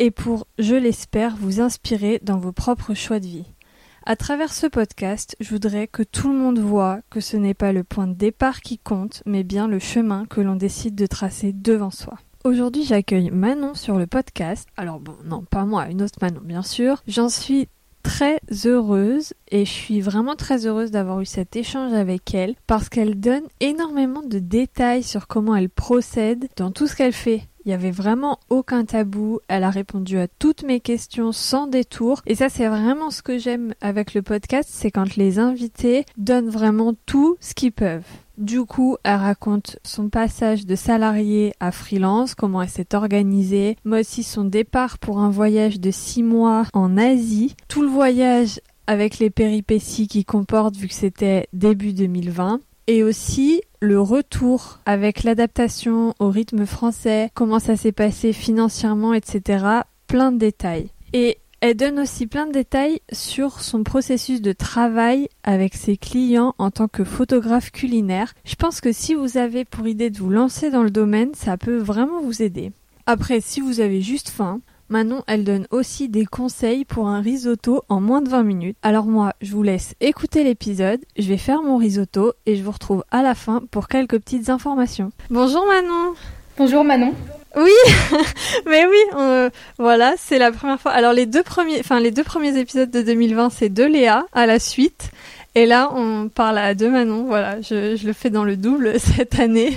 et pour, je l'espère, vous inspirer dans vos propres choix de vie. À travers ce podcast, je voudrais que tout le monde voit que ce n'est pas le point de départ qui compte, mais bien le chemin que l'on décide de tracer devant soi. Aujourd'hui, j'accueille Manon sur le podcast. Alors bon, non, pas moi, une autre Manon, bien sûr. J'en suis très heureuse et je suis vraiment très heureuse d'avoir eu cet échange avec elle parce qu'elle donne énormément de détails sur comment elle procède dans tout ce qu'elle fait. Il n'y avait vraiment aucun tabou. Elle a répondu à toutes mes questions sans détour. Et ça, c'est vraiment ce que j'aime avec le podcast, c'est quand les invités donnent vraiment tout ce qu'ils peuvent. Du coup, elle raconte son passage de salarié à freelance, comment elle s'est organisée, mais aussi son départ pour un voyage de six mois en Asie, tout le voyage avec les péripéties qu'il comporte vu que c'était début 2020, et aussi le retour avec l'adaptation au rythme français, comment ça s'est passé financièrement, etc. Plein de détails. Et elle donne aussi plein de détails sur son processus de travail avec ses clients en tant que photographe culinaire. Je pense que si vous avez pour idée de vous lancer dans le domaine, ça peut vraiment vous aider. Après, si vous avez juste faim, Manon, elle donne aussi des conseils pour un risotto en moins de 20 minutes. Alors moi, je vous laisse écouter l'épisode, je vais faire mon risotto et je vous retrouve à la fin pour quelques petites informations. Bonjour Manon Bonjour Manon oui, mais oui, voilà, c'est la première fois. Alors les deux premiers, enfin les deux premiers épisodes de 2020, c'est de Léa à la suite, et là on parle à deux Manon. Voilà, je, le fais dans le double cette année.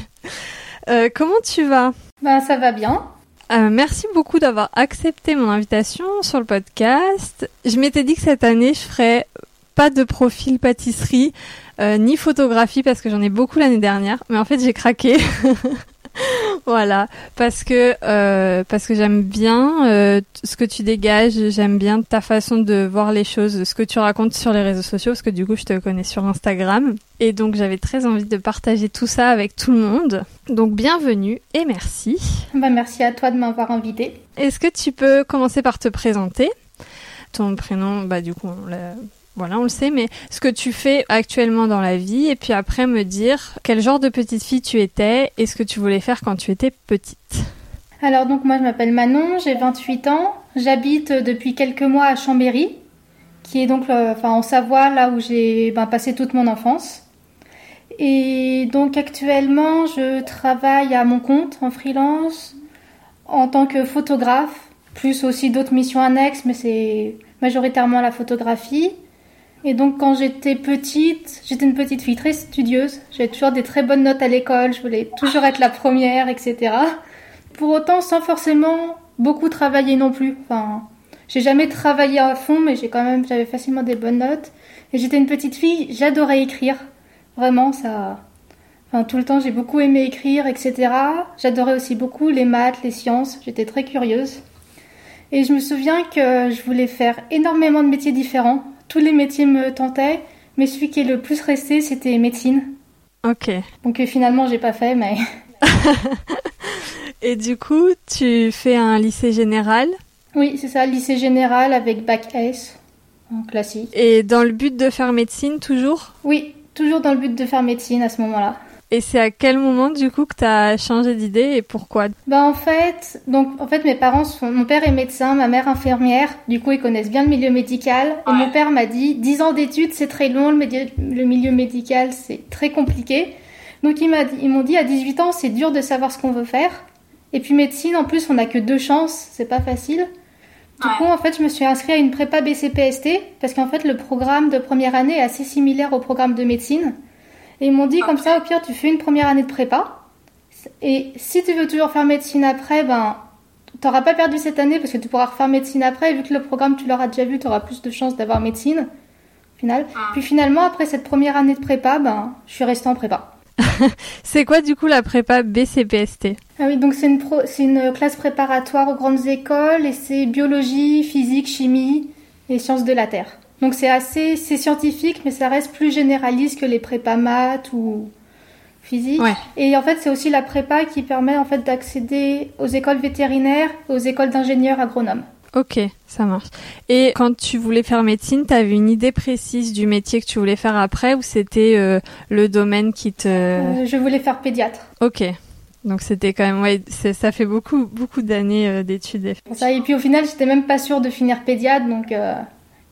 Euh, comment tu vas? Ben ça va bien. Euh, merci beaucoup d'avoir accepté mon invitation sur le podcast. Je m'étais dit que cette année je ferais pas de profil pâtisserie euh, ni photographie parce que j'en ai beaucoup l'année dernière, mais en fait j'ai craqué. voilà, parce que euh, parce que j'aime bien euh, ce que tu dégages, j'aime bien ta façon de voir les choses, ce que tu racontes sur les réseaux sociaux, parce que du coup je te connais sur Instagram, et donc j'avais très envie de partager tout ça avec tout le monde. Donc bienvenue et merci. Bah merci à toi de m'avoir invité. Est-ce que tu peux commencer par te présenter? Ton prénom, bah du coup on l'a voilà, on le sait, mais ce que tu fais actuellement dans la vie, et puis après me dire quel genre de petite fille tu étais et ce que tu voulais faire quand tu étais petite. Alors donc moi je m'appelle Manon, j'ai 28 ans, j'habite depuis quelques mois à Chambéry, qui est donc euh, en Savoie, là où j'ai ben, passé toute mon enfance. Et donc actuellement je travaille à mon compte en freelance en tant que photographe, plus aussi d'autres missions annexes, mais c'est majoritairement la photographie. Et donc quand j'étais petite, j'étais une petite fille très studieuse. J'avais toujours des très bonnes notes à l'école, je voulais toujours être la première, etc. Pour autant, sans forcément beaucoup travailler non plus. Enfin, j'ai jamais travaillé à fond, mais j'ai quand même, j'avais facilement des bonnes notes. Et j'étais une petite fille, j'adorais écrire. Vraiment, ça. Enfin, tout le temps, j'ai beaucoup aimé écrire, etc. J'adorais aussi beaucoup les maths, les sciences. J'étais très curieuse. Et je me souviens que je voulais faire énormément de métiers différents tous les métiers me tentaient, mais celui qui est le plus resté, c'était médecine. Ok. Donc euh, finalement, j'ai pas fait, mais. Et du coup, tu fais un lycée général? Oui, c'est ça, lycée général avec bac S, en classique. Et dans le but de faire médecine toujours? Oui, toujours dans le but de faire médecine à ce moment-là. Et c'est à quel moment du coup que tu as changé d'idée et pourquoi? Bah en fait, donc en fait mes parents sont mon père est médecin, ma mère infirmière, du coup ils connaissent bien le milieu médical et mon père m'a dit 10 ans d'études, c'est très long, le, le milieu médical c'est très compliqué. Donc il m'a ils m'ont dit à 18 ans, c'est dur de savoir ce qu'on veut faire. Et puis médecine en plus, on n'a que deux chances, c'est pas facile. Du coup, en fait, je me suis inscrite à une prépa BCPST parce qu'en fait, le programme de première année est assez similaire au programme de médecine. Et ils m'ont dit comme ça, au pire, tu fais une première année de prépa. Et si tu veux toujours faire médecine après, ben, t'auras pas perdu cette année parce que tu pourras refaire médecine après. Et vu que le programme, tu l'auras déjà vu, tu auras plus de chances d'avoir médecine. Final. Ah. Puis finalement, après cette première année de prépa, ben, je suis restée en prépa. c'est quoi du coup la prépa BCPST Ah oui, donc c'est une, pro... c'est une classe préparatoire aux grandes écoles et c'est biologie, physique, chimie et sciences de la Terre. Donc c'est assez, c'est scientifique, mais ça reste plus généraliste que les prépas maths ou physique. Ouais. Et en fait, c'est aussi la prépa qui permet en fait d'accéder aux écoles vétérinaires, aux écoles d'ingénieurs agronomes. Ok, ça marche. Et quand tu voulais faire médecine, tu avais une idée précise du métier que tu voulais faire après ou c'était euh, le domaine qui te... Euh, je voulais faire pédiatre. Ok. Donc c'était quand même ouais, c'est- ça fait beaucoup beaucoup d'années euh, d'études. Ça. Et puis au final, j'étais même pas sûre de finir pédiatre, donc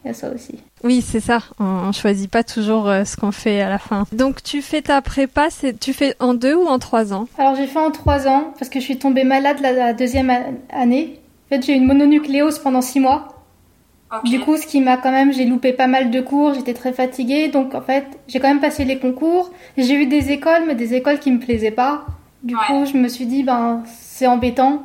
il y a ça aussi. Oui, c'est ça. On, on choisit pas toujours euh, ce qu'on fait à la fin. Donc tu fais ta prépa, c'est tu fais en deux ou en trois ans? Alors j'ai fait en trois ans parce que je suis tombée malade la, la deuxième année. En fait, j'ai eu une mononucléose pendant six mois. Du coup, ce qui m'a quand même, j'ai loupé pas mal de cours, j'étais très fatiguée, donc en fait, j'ai quand même passé les concours. J'ai eu des écoles, mais des écoles qui me plaisaient pas. Du Ouais. coup, je me suis dit, ben, c'est embêtant.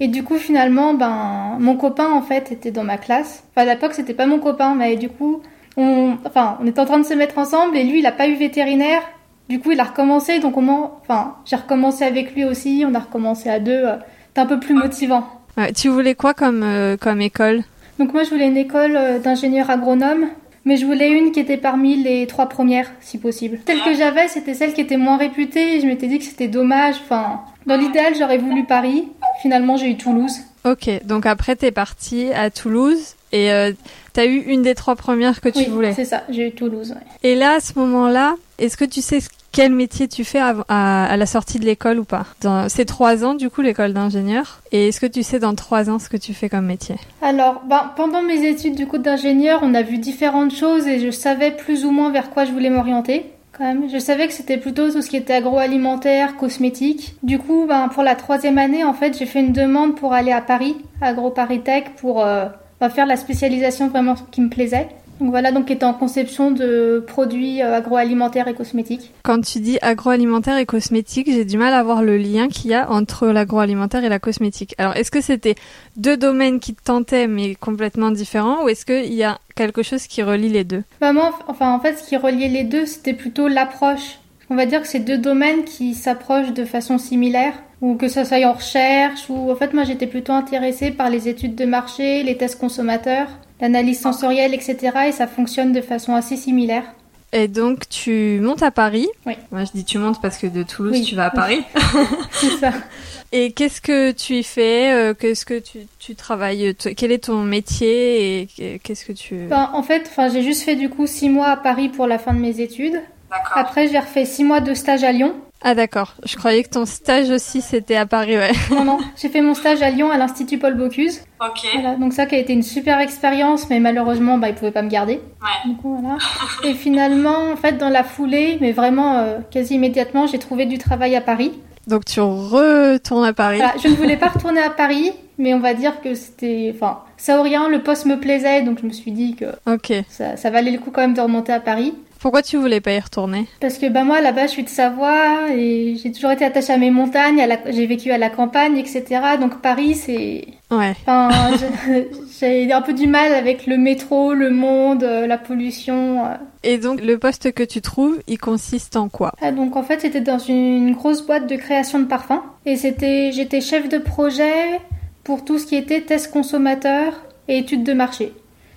Et du coup, finalement, ben, mon copain, en fait, était dans ma classe. Enfin, à l'époque, c'était pas mon copain, mais du coup, on, enfin, on était en train de se mettre ensemble et lui, il a pas eu vétérinaire. Du coup, il a recommencé, donc au moins, enfin, j'ai recommencé avec lui aussi, on a recommencé à deux. euh, C'était un peu plus motivant. Ouais, Tu voulais quoi comme euh, comme école? Donc moi, je voulais une école euh, d'ingénieur agronome, mais je voulais une qui était parmi les trois premières, si possible. Celle que j'avais, c'était celle qui était moins réputée, et je m'étais dit que c'était dommage. Enfin, dans l'idéal, j'aurais voulu Paris. Finalement, j'ai eu Toulouse. Ok, donc après t'es partie à Toulouse et euh, t'as eu une des trois premières que tu oui, voulais. c'est ça, j'ai eu Toulouse. ouais. Et là, à ce moment-là, est-ce que tu sais quel métier tu fais à, à la sortie de l'école ou pas? Dans- C'est trois ans du coup l'école d'ingénieur. Et est-ce que tu sais dans trois ans ce que tu fais comme métier? Alors, ben, pendant mes études du coup d'ingénieur, on a vu différentes choses et je savais plus ou moins vers quoi je voulais m'orienter. Je savais que c'était plutôt tout ce qui était agroalimentaire, cosmétique. Du coup, ben, pour la troisième année, en fait, j'ai fait une demande pour aller à Paris, à AgroParisTech, pour euh, ben, faire la spécialisation vraiment qui me plaisait. Donc voilà, donc était en conception de produits euh, agroalimentaires et cosmétiques. Quand tu dis agroalimentaire et cosmétique, j'ai du mal à voir le lien qu'il y a entre l'agroalimentaire et la cosmétique. Alors, est-ce que c'était deux domaines qui te tentaient mais complètement différents ou est-ce qu'il y a quelque chose qui relie les deux? Vraiment, enfin, en fait, ce qui reliait les deux, c'était plutôt l'approche. On va dire que c'est deux domaines qui s'approchent de façon similaire, ou que ça soit en recherche, ou en fait, moi, j'étais plutôt intéressée par les études de marché, les tests consommateurs, l'analyse sensorielle, etc. Et ça fonctionne de façon assez similaire. Et donc, tu montes à Paris. Oui. Moi, je dis tu montes parce que de Toulouse, Oui. tu vas à Paris. C'est ça. Et qu'est-ce que tu y fais euh, Qu'est-ce que tu, tu travailles T- Quel est ton métier et qu- qu'est-ce que tu... Ben, en fait, enfin, j'ai juste fait du coup six mois à Paris pour la fin de mes études. D'accord. Après, j'ai refait six mois de stage à Lyon. Ah d'accord, je croyais que ton stage aussi c'était à Paris, ouais. Non, non, j'ai fait mon stage à Lyon à l'Institut Paul Bocuse. Ok. Voilà, donc ça qui a été une super expérience, mais malheureusement, bah, ils pouvaient pas me garder. Ouais. Du coup, voilà. Et finalement, en fait, dans la foulée, mais vraiment euh, quasi immédiatement, j'ai trouvé du travail à Paris. Donc tu retournes à Paris. Voilà, je ne voulais pas retourner à Paris, mais on va dire que c'était, enfin, Saorien, le poste me plaisait, donc je me suis dit que Ok. ça, ça valait le coup quand même de remonter à Paris. Pourquoi tu voulais pas y retourner? Parce que bah moi là-bas je suis de Savoie et j'ai toujours été attachée à mes montagnes, la- j'ai vécu à la campagne, etc. Donc Paris c'est, Ouais. enfin j'ai un peu du mal avec le métro, le monde, euh, la pollution. euh. Et donc le poste que tu trouves, il consiste en quoi? Ah, donc en fait c'était dans une grosse boîte de création de parfums et c'était j'étais chef de projet pour tout ce qui était test consommateur et études de marché.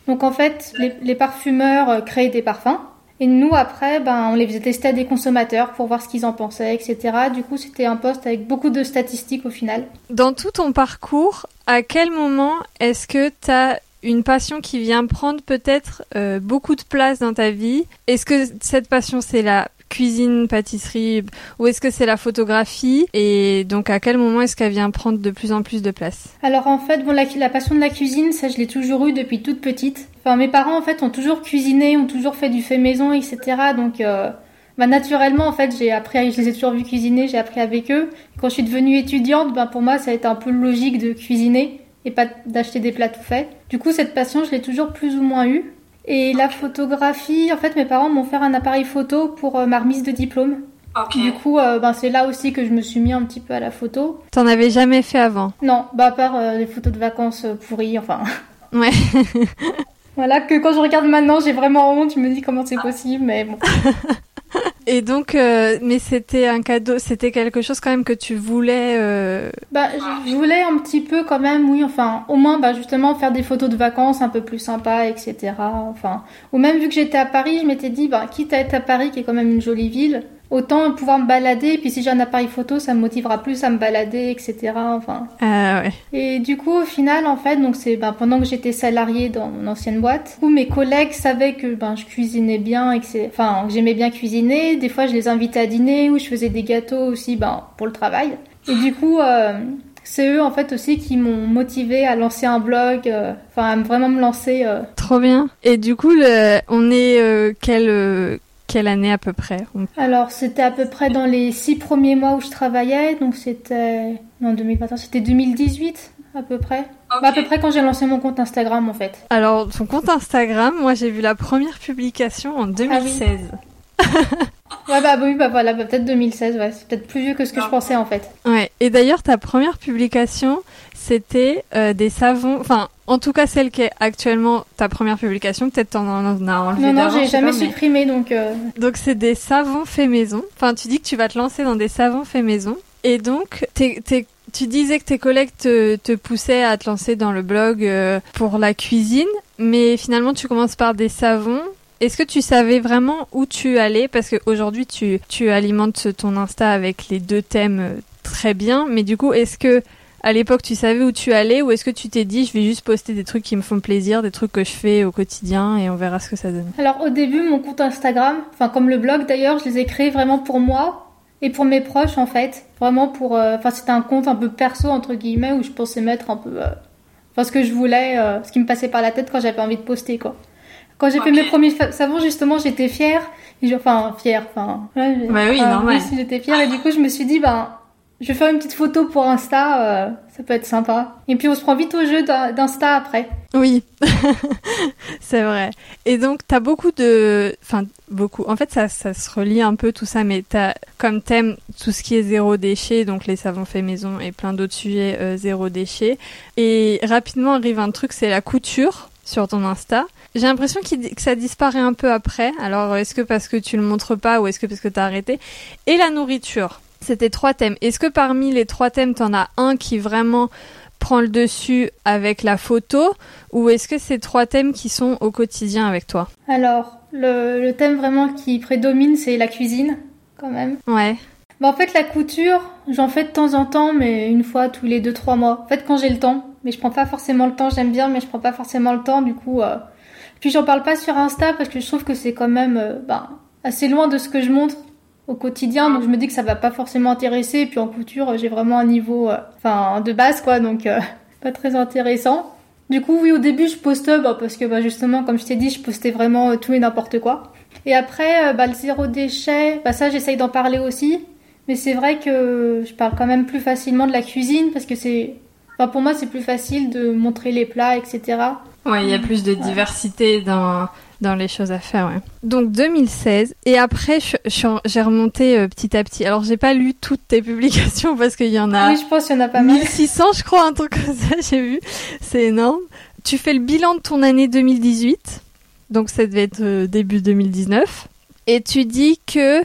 Donc en fait les, les parfumeurs euh, créaient des parfums et nous après ben on les faisait tester à des consommateurs pour voir ce qu'ils en pensaient etc. Du coup c'était un poste avec beaucoup de statistiques au final. Dans tout ton parcours, à quel moment est-ce que tu as une passion qui vient prendre peut-être euh, beaucoup de place dans ta vie? Est-ce que cette passion c'est la cuisine, pâtisserie ou est-ce que c'est la photographie Et donc à quel moment est-ce qu'elle vient prendre de plus en plus de place Alors en fait, bon, la, la passion de la cuisine, ça je l'ai toujours eu depuis toute petite. Enfin, mes parents en fait ont toujours cuisiné, ont toujours fait du fait maison, etc. Donc, euh, bah, naturellement en fait, j'ai appris, je les ai toujours vus cuisiner, j'ai appris avec eux. Quand je suis devenue étudiante, ben pour moi, ça a été un peu logique de cuisiner et pas d'acheter des plats tout faits. Du coup, cette passion, je l'ai toujours plus ou moins eue. Et la photographie, en fait, mes parents m'ont offert un appareil photo pour euh, ma remise de diplôme. Ok. Du coup, euh, ben, c'est là aussi que je me suis mis un petit peu à la photo. T'en avais jamais fait avant? Non, bah à part euh, les photos de vacances pourries, enfin. Ouais. Voilà, que quand je regarde maintenant, j'ai vraiment honte, je me dis comment c'est possible, mais bon. Et donc, euh, mais c'était un cadeau, c'était quelque chose quand même que tu voulais. Euh... Bah, je voulais un petit peu quand même, oui. Enfin, au moins, bah justement, faire des photos de vacances un peu plus sympas, etc. Enfin, ou même vu que j'étais à Paris, je m'étais dit, bah, quitte à être à Paris, qui est quand même une jolie ville, autant pouvoir me balader. Et puis si j'ai un appareil photo, ça me motivera plus à me balader, etc. Enfin. Ah ouais. Et du coup, au final, en fait, donc c'est ben, pendant que j'étais salariée dans mon ancienne boîte, où mes collègues savaient que ben je cuisinais bien et que c'est, enfin, j'aimais bien cuisiner. Des fois, je les invitais à dîner ou je faisais des gâteaux aussi, ben pour le travail. Et du coup. Euh, c'est eux en fait aussi qui m'ont motivé à lancer un blog, euh, enfin à vraiment me lancer. Euh. Trop bien. Et du coup, le, on est euh, quel quelle année à peu près Alors, c'était à peu près dans les six premiers mois où je travaillais, donc c'était. Non, 2014, c'était 2018 à peu près. Bah, à peu près quand j'ai lancé mon compte Instagram en fait. Alors, ton compte Instagram, moi j'ai vu la première publication en 2016. Ah ouais, bah oui, bah voilà, bah, peut-être 2016, ouais. C'est peut-être plus vieux que ce que je pensais en fait. Ouais, et d'ailleurs, ta première publication, c'était euh, des savons, enfin, en tout cas celle qui est actuellement ta première publication, peut-être t'en as enlevé Non, non, j'ai jamais supprimé, donc... Euh. Donc c'est des savons faits maison. Enfin, tu dis que tu vas te lancer dans des savons faits maison. Et donc, tu disais que tes collègues te, te, poussaient à te lancer dans le blog euh, pour la cuisine, mais finalement tu commences par des savons. Est-ce que tu savais vraiment où tu allais? Parce qu'aujourd'hui, tu, tu alimentes ton Insta avec les deux thèmes très bien, mais du coup, est-ce que à l'époque tu savais où tu allais ou est-ce que tu t'es dit je vais juste poster des trucs qui me font plaisir, des trucs que je fais au quotidien et on verra ce que ça donne? Alors au début mon compte Instagram, enfin comme le blog d'ailleurs, je les ai créés vraiment pour moi et pour mes proches en fait, vraiment pour euh, enfin c'était un compte un peu perso entre guillemets où je pensais mettre un peu euh, enfin ce que je voulais, euh, ce qui me passait par la tête quand j'avais envie de poster quoi. Quand j'ai fait mes premiers savons justement, j'étais fière, enfin fière, enfin ouais, bah oui, normal. j'étais fière et du coup je me suis dit ben je vais faire une petite photo pour Insta, euh, ça peut être sympa. Et puis on se prend vite au jeu d'Insta après. Oui, c'est vrai. Et donc t'as beaucoup de, enfin beaucoup. En fait, ça, ça se relie un peu tout ça, mais t'as comme thème tout ce qui est zéro déchet, donc les savons faits maison et plein d'autres sujets euh, zéro déchet. Et rapidement arrive un truc, c'est la couture sur ton Insta. J'ai l'impression que ça disparaît un peu après. Alors, est-ce que parce que tu le montres pas ou est-ce que parce que t'as arrêté? Et la nourriture. C'était trois thèmes. Est-ce que parmi les trois thèmes, t'en as un qui vraiment prend le dessus avec la photo? Ou est-ce que c'est trois thèmes qui sont au quotidien avec toi? Alors, le, thème vraiment qui prédomine, c'est la cuisine, quand même. Ouais. Bah, en fait, la couture, j'en fais de temps en temps, mais une fois tous les deux, trois mois. En fait, quand j'ai le temps. Mais je prends pas forcément le temps, j'aime bien, mais je prends pas forcément le temps, du coup. Euh... Puis j'en parle pas sur Insta parce que je trouve que c'est quand même euh, bah, assez loin de ce que je montre au quotidien, donc je me dis que ça va pas forcément intéresser. Et puis en couture, j'ai vraiment un niveau, euh, de base quoi, donc euh, pas très intéressant. Du coup, oui, au début, je poste bah, parce que bah, justement, comme je t'ai dit, je postais vraiment euh, tout et n'importe quoi. Et après, bah, le zéro déchet, bah, ça, j'essaye d'en parler aussi. Mais c'est vrai que je parle quand même plus facilement de la cuisine parce que c'est, pour moi, c'est plus facile de montrer les plats, etc. Ouais, il y a plus de diversité dans dans les choses à faire, ouais. Donc 2016 et après j'ai remonté euh, petit à petit. Alors j'ai pas lu toutes tes publications parce qu'il y en a. Oui, je pense qu'il y en a pas mal. 1600, je crois, un truc comme ça. J'ai vu, c'est énorme. Tu fais le bilan de ton année 2018, donc ça devait être euh, début 2019, et tu dis que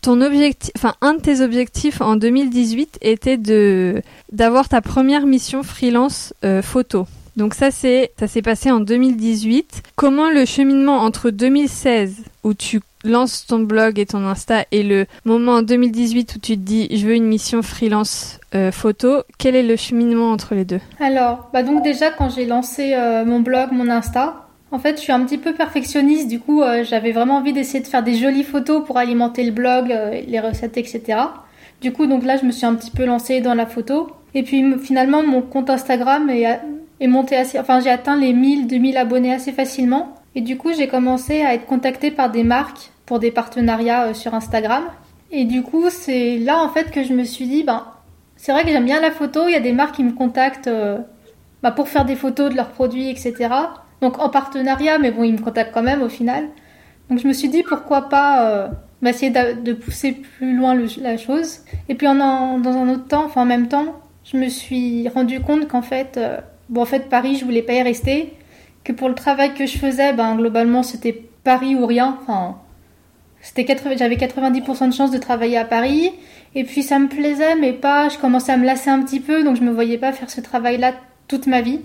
ton objectif, enfin un de tes objectifs en 2018 était de d'avoir ta première mission freelance euh, photo. Donc ça c'est ça s'est passé en 2018. Comment le cheminement entre 2016 où tu lances ton blog et ton Insta et le moment en 2018 où tu te dis je veux une mission freelance euh, photo, quel est le cheminement entre les deux? Alors, bah donc déjà quand j'ai lancé euh, mon blog, mon Insta, en fait je suis un petit peu perfectionniste, du coup euh, j'avais vraiment envie d'essayer de faire des jolies photos pour alimenter le blog, les recettes, etc. Du coup donc là je me suis un petit peu lancée dans la photo. Et puis finalement mon compte Instagram est et monté assez, enfin j'ai atteint les 1000, 2000 abonnés assez facilement. Et du coup, j'ai commencé à être contactée par des marques pour des partenariats euh, sur Instagram. Et du coup, c'est là en fait que je me suis dit, ben, c'est vrai que j'aime bien la photo. Il y a des marques qui me contactent euh, ben, pour faire des photos de leurs produits, etc. Donc en partenariat, mais bon, ils me contactent quand même au final. Donc je me suis dit, pourquoi pas euh, ben, essayer de, pousser plus loin la chose. Et puis en, dans un autre temps, enfin en même temps, je me suis rendu compte qu'en fait, Bon, en fait, Paris, je voulais pas y rester. Que pour le travail que je faisais, ben, globalement, c'était Paris ou rien. Enfin, c'était j'avais 90% de chance de travailler à Paris. Et puis ça me plaisait, mais pas. Je commençais à me lasser un petit peu, donc je me voyais pas faire ce travail-là toute ma vie.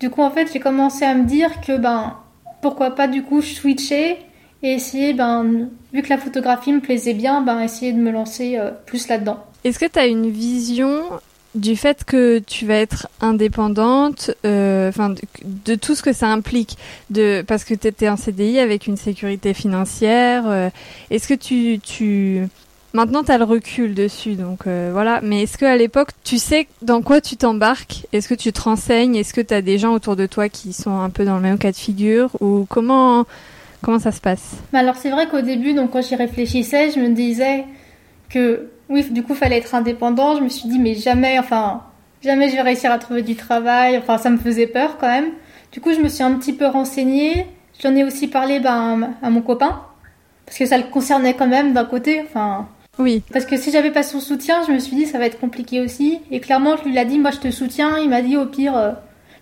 Du coup, en fait, j'ai commencé à me dire que ben pourquoi pas du coup switcher et essayer, ben vu que la photographie me plaisait bien, ben essayer de me lancer euh, plus là-dedans. Est-ce que tu as une vision du fait que tu vas être indépendante, euh, enfin de, tout ce que ça implique, de parce que tu étais en CDI avec une sécurité financière. Euh, est-ce que tu, tu maintenant tu as le recul dessus, donc euh, voilà. Mais est-ce que à l'époque tu sais dans quoi tu t'embarques? Est-ce que tu te renseignes? Est-ce que tu as des gens autour de toi qui sont un peu dans le même cas de figure? Ou comment comment ça se passe? Alors c'est vrai qu'au début, donc quand j'y réfléchissais, je me disais que oui, du coup, fallait être indépendant. Je me suis dit, mais jamais, enfin, jamais je vais réussir à trouver du travail. Enfin, ça me faisait peur quand même. Du coup, je me suis un petit peu renseignée. J'en ai aussi parlé ben, à mon copain. Parce que ça le concernait quand même d'un côté. Enfin. Oui. Parce que si j'avais pas son soutien, je me suis dit, ça va être compliqué aussi. Et clairement, je lui ai dit, moi, je te soutiens. Il m'a dit, au pire, euh,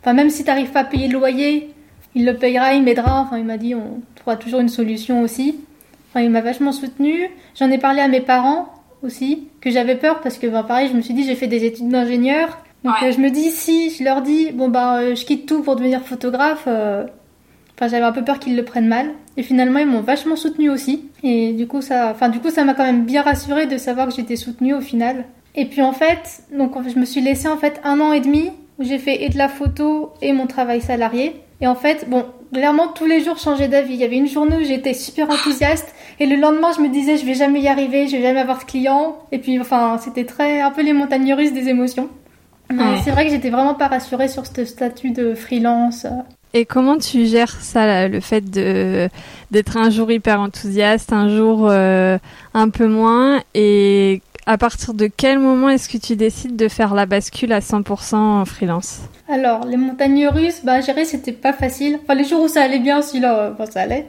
enfin, même si t'arrives pas à payer le loyer, il le payera, il m'aidera. Enfin, il m'a dit, on trouvera toujours une solution aussi. Enfin, il m'a vachement soutenu. J'en ai parlé à mes parents aussi, que j'avais peur parce que ben, pareil, je me suis dit j'ai fait des études d'ingénieur. Donc euh, je me dis si je leur dis bon euh, je quitte tout pour devenir photographe, euh, enfin j'avais un peu peur qu'ils le prennent mal. Et finalement ils m'ont vachement soutenu aussi. Et du coup ça, enfin du coup ça m'a quand même bien rassuré de savoir que j'étais soutenue au final. Et puis en fait donc je me suis laissé en fait un an et demi où j'ai fait et de la photo et mon travail salarié. Et en fait, bon, clairement, tous les jours, changer d'avis. Il y avait une journée où j'étais super enthousiaste, et le lendemain, je me disais, je vais jamais y arriver, je vais jamais avoir de clients. Et puis, enfin, c'était très, un peu les montagnes russes des émotions. Mais c'est vrai que j'étais vraiment pas rassurée sur ce statut de freelance. Et comment tu gères ça, le fait de d'être un jour hyper enthousiaste, un jour euh, un peu moins, et à partir de quel moment est-ce que tu décides de faire la bascule à 100% en freelance? Alors, les montagnes russes, bah, gérer, c'était pas facile. Enfin, les jours où ça allait bien, aussi là, bon, ça allait.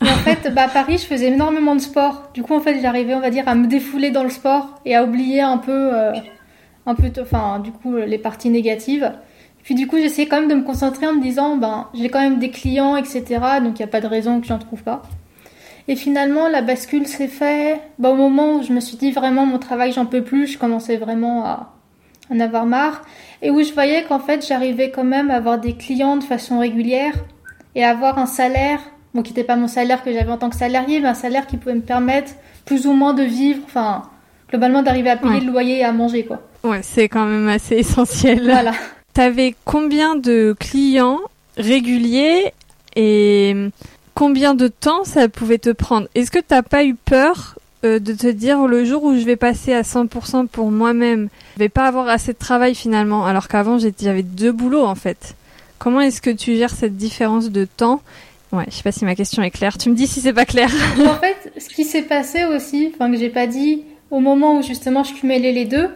Mais en fait, bah, à Paris, je faisais énormément de sport. Du coup, en fait, j'arrivais, on va dire, à me défouler dans le sport et à oublier un peu, euh, un peu, enfin, du coup, les parties négatives. Puis du coup, j'essayais quand même de me concentrer en me disant, ben, j'ai quand même des clients, etc. Donc, il n'y a pas de raison que j'en trouve pas. Et finalement, la bascule s'est faite bah, au moment où je me suis dit vraiment mon travail, j'en peux plus. Je commençais vraiment à en avoir marre. Et où je voyais qu'en fait, j'arrivais quand même à avoir des clients de façon régulière et à avoir un salaire, bon, qui n'était pas mon salaire que j'avais en tant que salarié, mais un salaire qui pouvait me permettre plus ou moins de vivre, enfin, globalement d'arriver à payer le loyer et à manger, quoi. Ouais, c'est quand même assez essentiel. Voilà. T'avais combien de clients réguliers et combien de temps ça pouvait te prendre? Est-ce que t'as pas eu peur euh, de te dire le jour où je vais passer à 100% pour moi-même, je vais pas avoir assez de travail finalement, alors qu'avant j'avais deux boulots en fait? Comment est-ce que tu gères cette différence de temps? Ouais, je sais pas si ma question est claire. Tu me dis si c'est pas clair. en fait, ce qui s'est passé aussi, enfin que j'ai pas dit au moment où justement je cumulais les deux,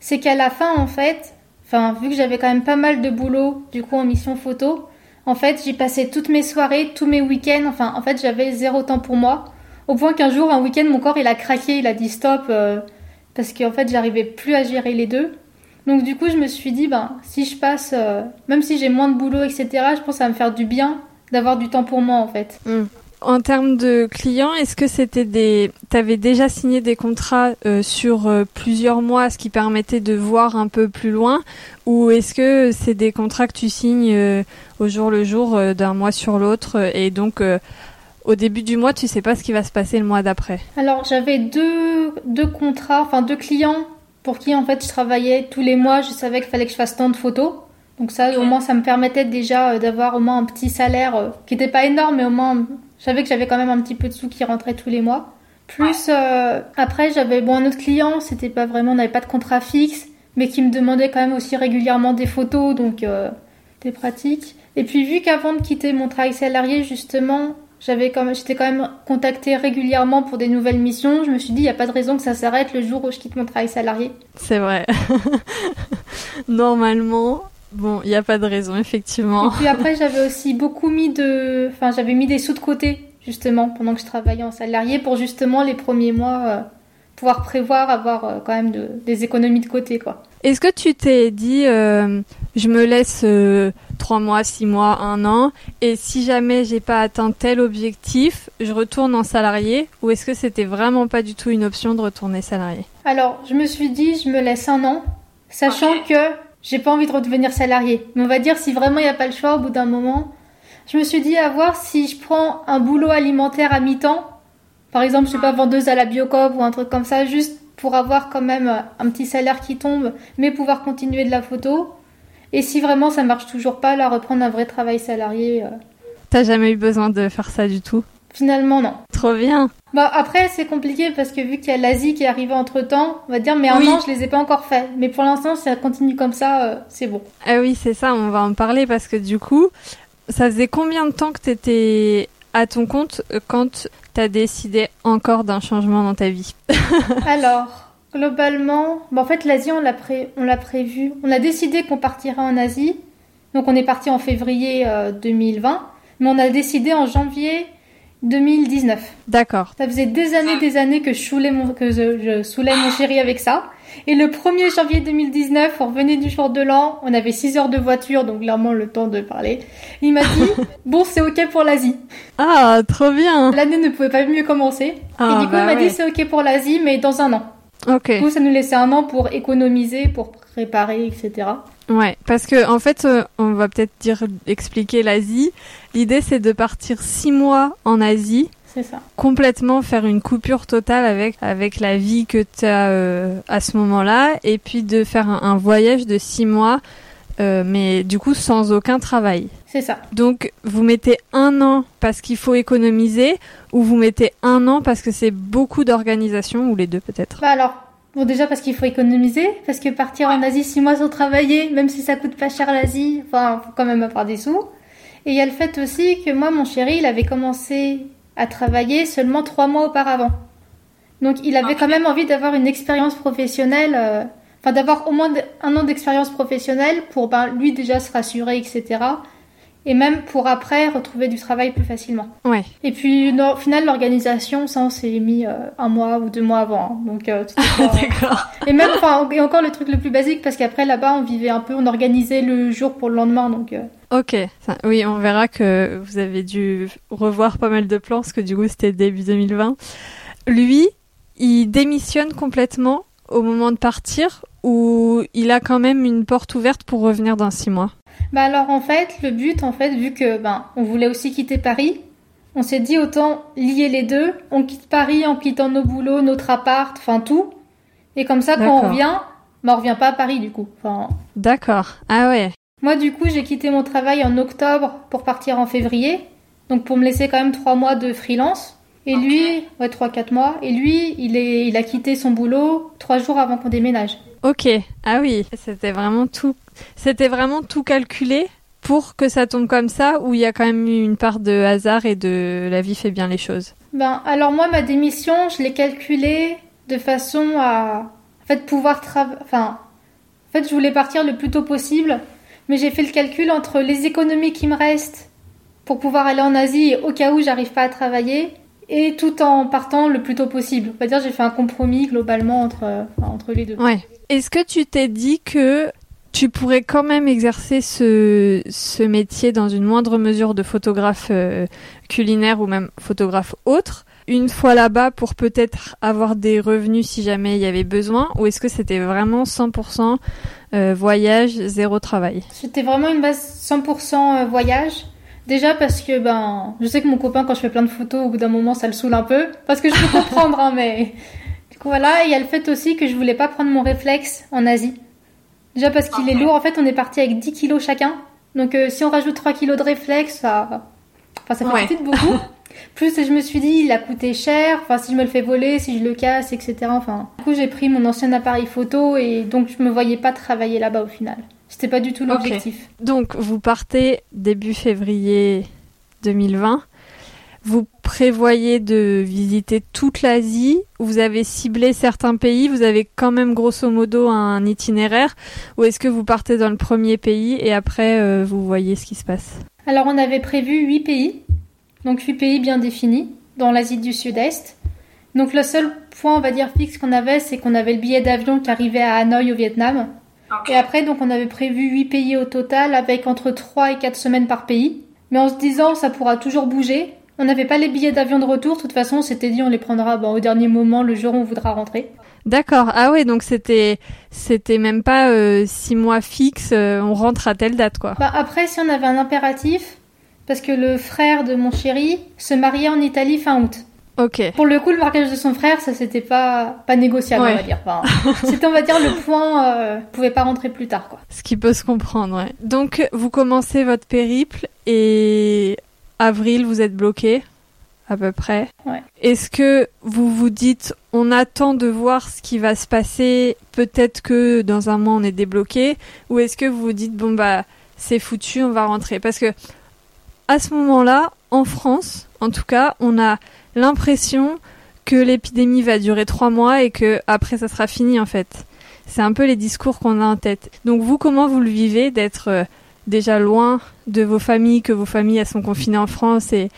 c'est qu'à la fin en fait, enfin vu que j'avais quand même pas mal de boulot du coup en mission photo, en fait, j'y passais toutes mes soirées, tous mes week-ends. Enfin, en fait, j'avais zéro temps pour moi. Au point qu'un jour, un week-end, mon corps, il a craqué, il a dit stop, euh, parce qu'en fait, j'arrivais plus à gérer les deux. Donc, du coup, je me suis dit, ben, si je passe, euh, même si j'ai moins de boulot, etc., je pense que ça va me faire du bien d'avoir du temps pour moi, en fait. Mm. En termes de clients, est-ce que c'était des, t'avais déjà signé des contrats euh, sur euh, plusieurs mois, ce qui permettait de voir un peu plus loin, ou est-ce que c'est des contrats que tu signes euh, au jour le jour d'un mois sur l'autre, et donc au début du mois, tu sais pas ce qui va se passer le mois d'après? Alors j'avais deux, deux contrats, enfin deux clients pour qui en fait je travaillais tous les mois. Je savais qu'il fallait que je fasse tant de photos. Donc ça, au moins, ça me permettait déjà d'avoir au moins un petit salaire qui n'était pas énorme, mais au moins je savais que j'avais quand même un petit peu de sous qui rentraient tous les mois. Plus euh, après, j'avais bon un autre client, c'était pas vraiment, on n'avait pas de contrat fixe, mais qui me demandait quand même aussi régulièrement des photos, donc euh, des pratiques. Et puis vu qu'avant de quitter mon travail salarié, justement, j'avais quand même, j'étais quand même contactée régulièrement pour des nouvelles missions. Je me suis dit, il n'y a pas de raison que ça s'arrête le jour où je quitte mon travail salarié. C'est vrai. Normalement, Bon, il n'y a pas de raison, effectivement. Et puis après, j'avais aussi beaucoup mis de. Enfin, j'avais mis des sous de côté, justement, pendant que je travaillais en salarié, pour justement les premiers mois euh, pouvoir prévoir, avoir euh, quand même des économies de côté, quoi. Est-ce que tu t'es dit, euh, je me laisse trois mois, six mois, un an, et si jamais j'ai pas atteint tel objectif, je retourne en salarié, ou est-ce que c'était vraiment pas du tout une option de retourner salarié? Alors, je me suis dit, je me laisse un an, sachant que j'ai pas envie de redevenir salarié. Mais on va dire si vraiment il n'y a pas le choix au bout d'un moment. Je me suis dit à voir si je prends un boulot alimentaire à mi-temps par exemple, je suis pas vendeuse à la Biocop ou un truc comme ça, juste pour avoir quand même un petit salaire qui tombe, mais pouvoir continuer de la photo. Et si vraiment ça marche toujours pas, là, reprendre un vrai travail salarié. Euh. T'as jamais eu besoin de faire ça du tout? Finalement, non. Trop bien. Bah après, c'est compliqué parce que vu qu'il y a l'Asie qui est arrivée entre temps, on va dire, mais un an, je les ai pas encore fait. Mais pour l'instant, si ça continue comme ça, euh, c'est bon. Ah oui, c'est ça, on va en parler parce que du coup, ça faisait combien de temps que t'étais à ton compte quand t'as décidé encore d'un changement dans ta vie Alors, globalement, en fait, l'Asie, on l'a on l'a prévu. On a décidé qu'on partirait en Asie. Donc, on est parti en février 2020, euh, mais on a décidé en janvier 2019. D'accord. Ça faisait des années, des années que je saoulais mon, que je, saoulais mon chéri avec ça. Et le 1er janvier 2019, on revenait du jour de l'an, on avait 6 heures de voiture, donc clairement le temps de parler. Il m'a dit, bon, c'est ok pour l'Asie. Ah, trop bien. L'année ne pouvait pas mieux commencer. Ah, et du coup, il bah m'a dit, c'est ok pour l'Asie, mais dans un an. Ok. Du coup, ça nous laissait un an pour économiser, pour préparer, etc. Ouais, parce que en fait, euh, on va peut-être dire expliquer l'Asie. L'idée, c'est de partir six mois en Asie. C'est ça. Complètement faire une coupure totale avec avec la vie que tu as euh, à ce moment-là, et puis de faire un, voyage de six mois, euh, mais du coup sans aucun travail. C'est ça. Donc vous mettez un an parce qu'il faut économiser, ou vous mettez un an parce que c'est beaucoup d'organisation, ou les deux peut-être? Bah alors Bon, déjà parce qu'il faut économiser, parce que partir en Asie six mois sans travailler, même si ça coûte pas cher l'Asie, enfin, faut quand même avoir des sous. Et il y a le fait aussi que moi, mon chéri, il avait commencé à travailler seulement trois mois auparavant. Donc, il avait quand même envie d'avoir une expérience professionnelle, euh, enfin, d'avoir au moins un an d'expérience professionnelle pour, ben, lui déjà se rassurer, etc et même pour après retrouver du travail plus facilement. Ouais. Et puis au final l'organisation, ça on s'est mis euh, un mois ou deux mois avant, hein. donc euh, D'accord. Et même enfin et encore le truc le plus basique parce qu'après là-bas on vivait un peu, on organisait le jour pour le lendemain, donc. Euh. Ok, oui, on verra que vous avez dû revoir pas mal de plans parce que du coup c'était début 2020. Lui, il démissionne complètement au moment de partir ou il a quand même une porte ouverte pour revenir dans six mois bah alors en fait, le but en fait, vu que ben on voulait aussi quitter Paris, on s'est dit autant lier les deux. On quitte Paris en quittant nos boulots, notre appart, enfin tout. Et comme ça, quand on revient, ben on revient pas à Paris du coup. Enfin. D'accord. Ah ouais. Moi du coup, j'ai quitté mon travail en octobre pour partir en février. Donc pour me laisser quand même trois mois de freelance. Et lui, ouais, trois, quatre mois. Et lui, il, est, il a quitté son boulot trois jours avant qu'on déménage. Ok. Ah oui. C'était vraiment tout c'était vraiment tout calculé pour que ça tombe comme ça ou il y a quand même eu une part de hasard et de la vie fait bien les choses Ben alors moi ma démission, je l'ai calculée de façon à en fait pouvoir travailler enfin en fait je voulais partir le plus tôt possible mais j'ai fait le calcul entre les économies qui me restent pour pouvoir aller en Asie au cas où j'arrive pas à travailler et tout en partant le plus tôt possible. On va dire j'ai fait un compromis globalement entre entre les deux. Ouais. Est-ce que tu t'es dit que tu pourrais quand même exercer ce, ce métier dans une moindre mesure de photographe euh, culinaire ou même photographe autre une fois là-bas pour peut-être avoir des revenus si jamais il y avait besoin ou est-ce que c'était vraiment 100% euh, voyage, zéro travail? C'était vraiment une base 100% euh, voyage. Déjà parce que ben, je sais que mon copain quand je fais plein de photos au bout d'un moment ça le saoule un peu parce que je peux comprendre hein, mais du coup voilà, il y a le fait aussi que je voulais pas prendre mon réflexe en Asie. Déjà parce qu'il est lourd, en fait on est parti avec 10 kilos chacun. Donc euh, si on rajoute 3 kilos de réflexe, ça, enfin, ça fait ouais. beaucoup. Plus je me suis dit, il a coûté cher, enfin si je me le fais voler, si je le casse, etc. Enfin, du coup j'ai pris mon ancien appareil photo et donc je me voyais pas travailler là-bas au final. C'était pas du tout l'objectif. Donc vous partez début février 2020. Vous prévoyez de visiter toute l'Asie Vous avez ciblé certains pays Vous avez quand même grosso modo un itinéraire Ou est-ce que vous partez dans le premier pays et après euh, vous voyez ce qui se passe? Alors on avait prévu huit pays, donc huit pays bien définis dans l'Asie du Sud-Est. Donc le seul point, on va dire, fixe qu'on avait, c'est qu'on avait le billet d'avion qui arrivait à Hanoï au Vietnam. Et après, donc on avait prévu 8 pays au total avec entre 3 et 4 semaines par pays. Mais en se disant, ça pourra toujours bouger. On n'avait pas les billets d'avion de retour. De toute façon, on s'était dit, on les prendra au dernier moment, le jour où on voudra rentrer. D'accord. Ah ouais, donc c'était c'était même pas euh, six mois fixes. euh, on rentre à telle date, quoi. Bah, après, si on avait un impératif, parce que le frère de mon chéri se mariait en Italie fin août. Ok. Pour le coup, le mariage de son frère, ça c'était pas pas négociable, Ouais. on va dire. Enfin, c'était on va dire le point, euh, pouvait pas rentrer plus tard, quoi. Ce qui peut se comprendre, ouais. Donc vous commencez votre périple et avril, vous êtes bloqué à peu près. Ouais. Est-ce que vous vous dites on attend de voir ce qui va se passer, peut-être que dans un mois on est débloqué ou est-ce que vous vous dites bon bah c'est foutu, on va rentrer? Parce que à ce moment-là, en France, en tout cas, on a l'impression que l'épidémie va durer trois mois et que après ça sera fini en fait. C'est un peu les discours qu'on a en tête. Donc vous, comment vous le vivez d'être euh, déjà loin de vos familles, que vos familles elles sont confinées en France et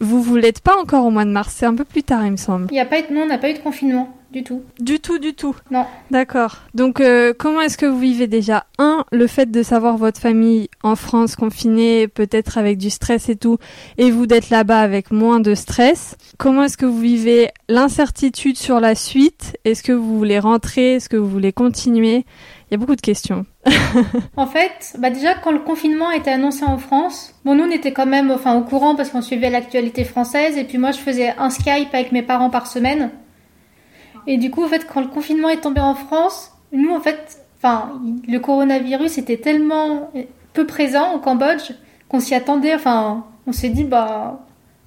vous vous l'êtes pas encore au mois de mars, c'est un peu plus tard il me semble. Il y a pas non, on n'a pas eu de confinement du tout. Du tout, du tout. Non. D'accord. Donc euh, comment est-ce que vous vivez déjà? Un, le fait de savoir votre famille en France confinée, peut-être avec du stress et tout, et vous d'être là-bas avec moins de stress. Comment est-ce que vous vivez l'incertitude sur la suite? Est-ce que vous voulez rentrer? Est-ce que vous voulez continuer? Il y a beaucoup de questions. En fait, bah déjà quand le confinement a été annoncé en France, bon nous on était quand même enfin au courant parce qu'on suivait l'actualité française et puis moi je faisais un Skype avec mes parents par semaine. Et du coup en fait quand le confinement est tombé en France, nous en fait, enfin le coronavirus était tellement peu présent au Cambodge qu'on s'y attendait, enfin on s'est dit bah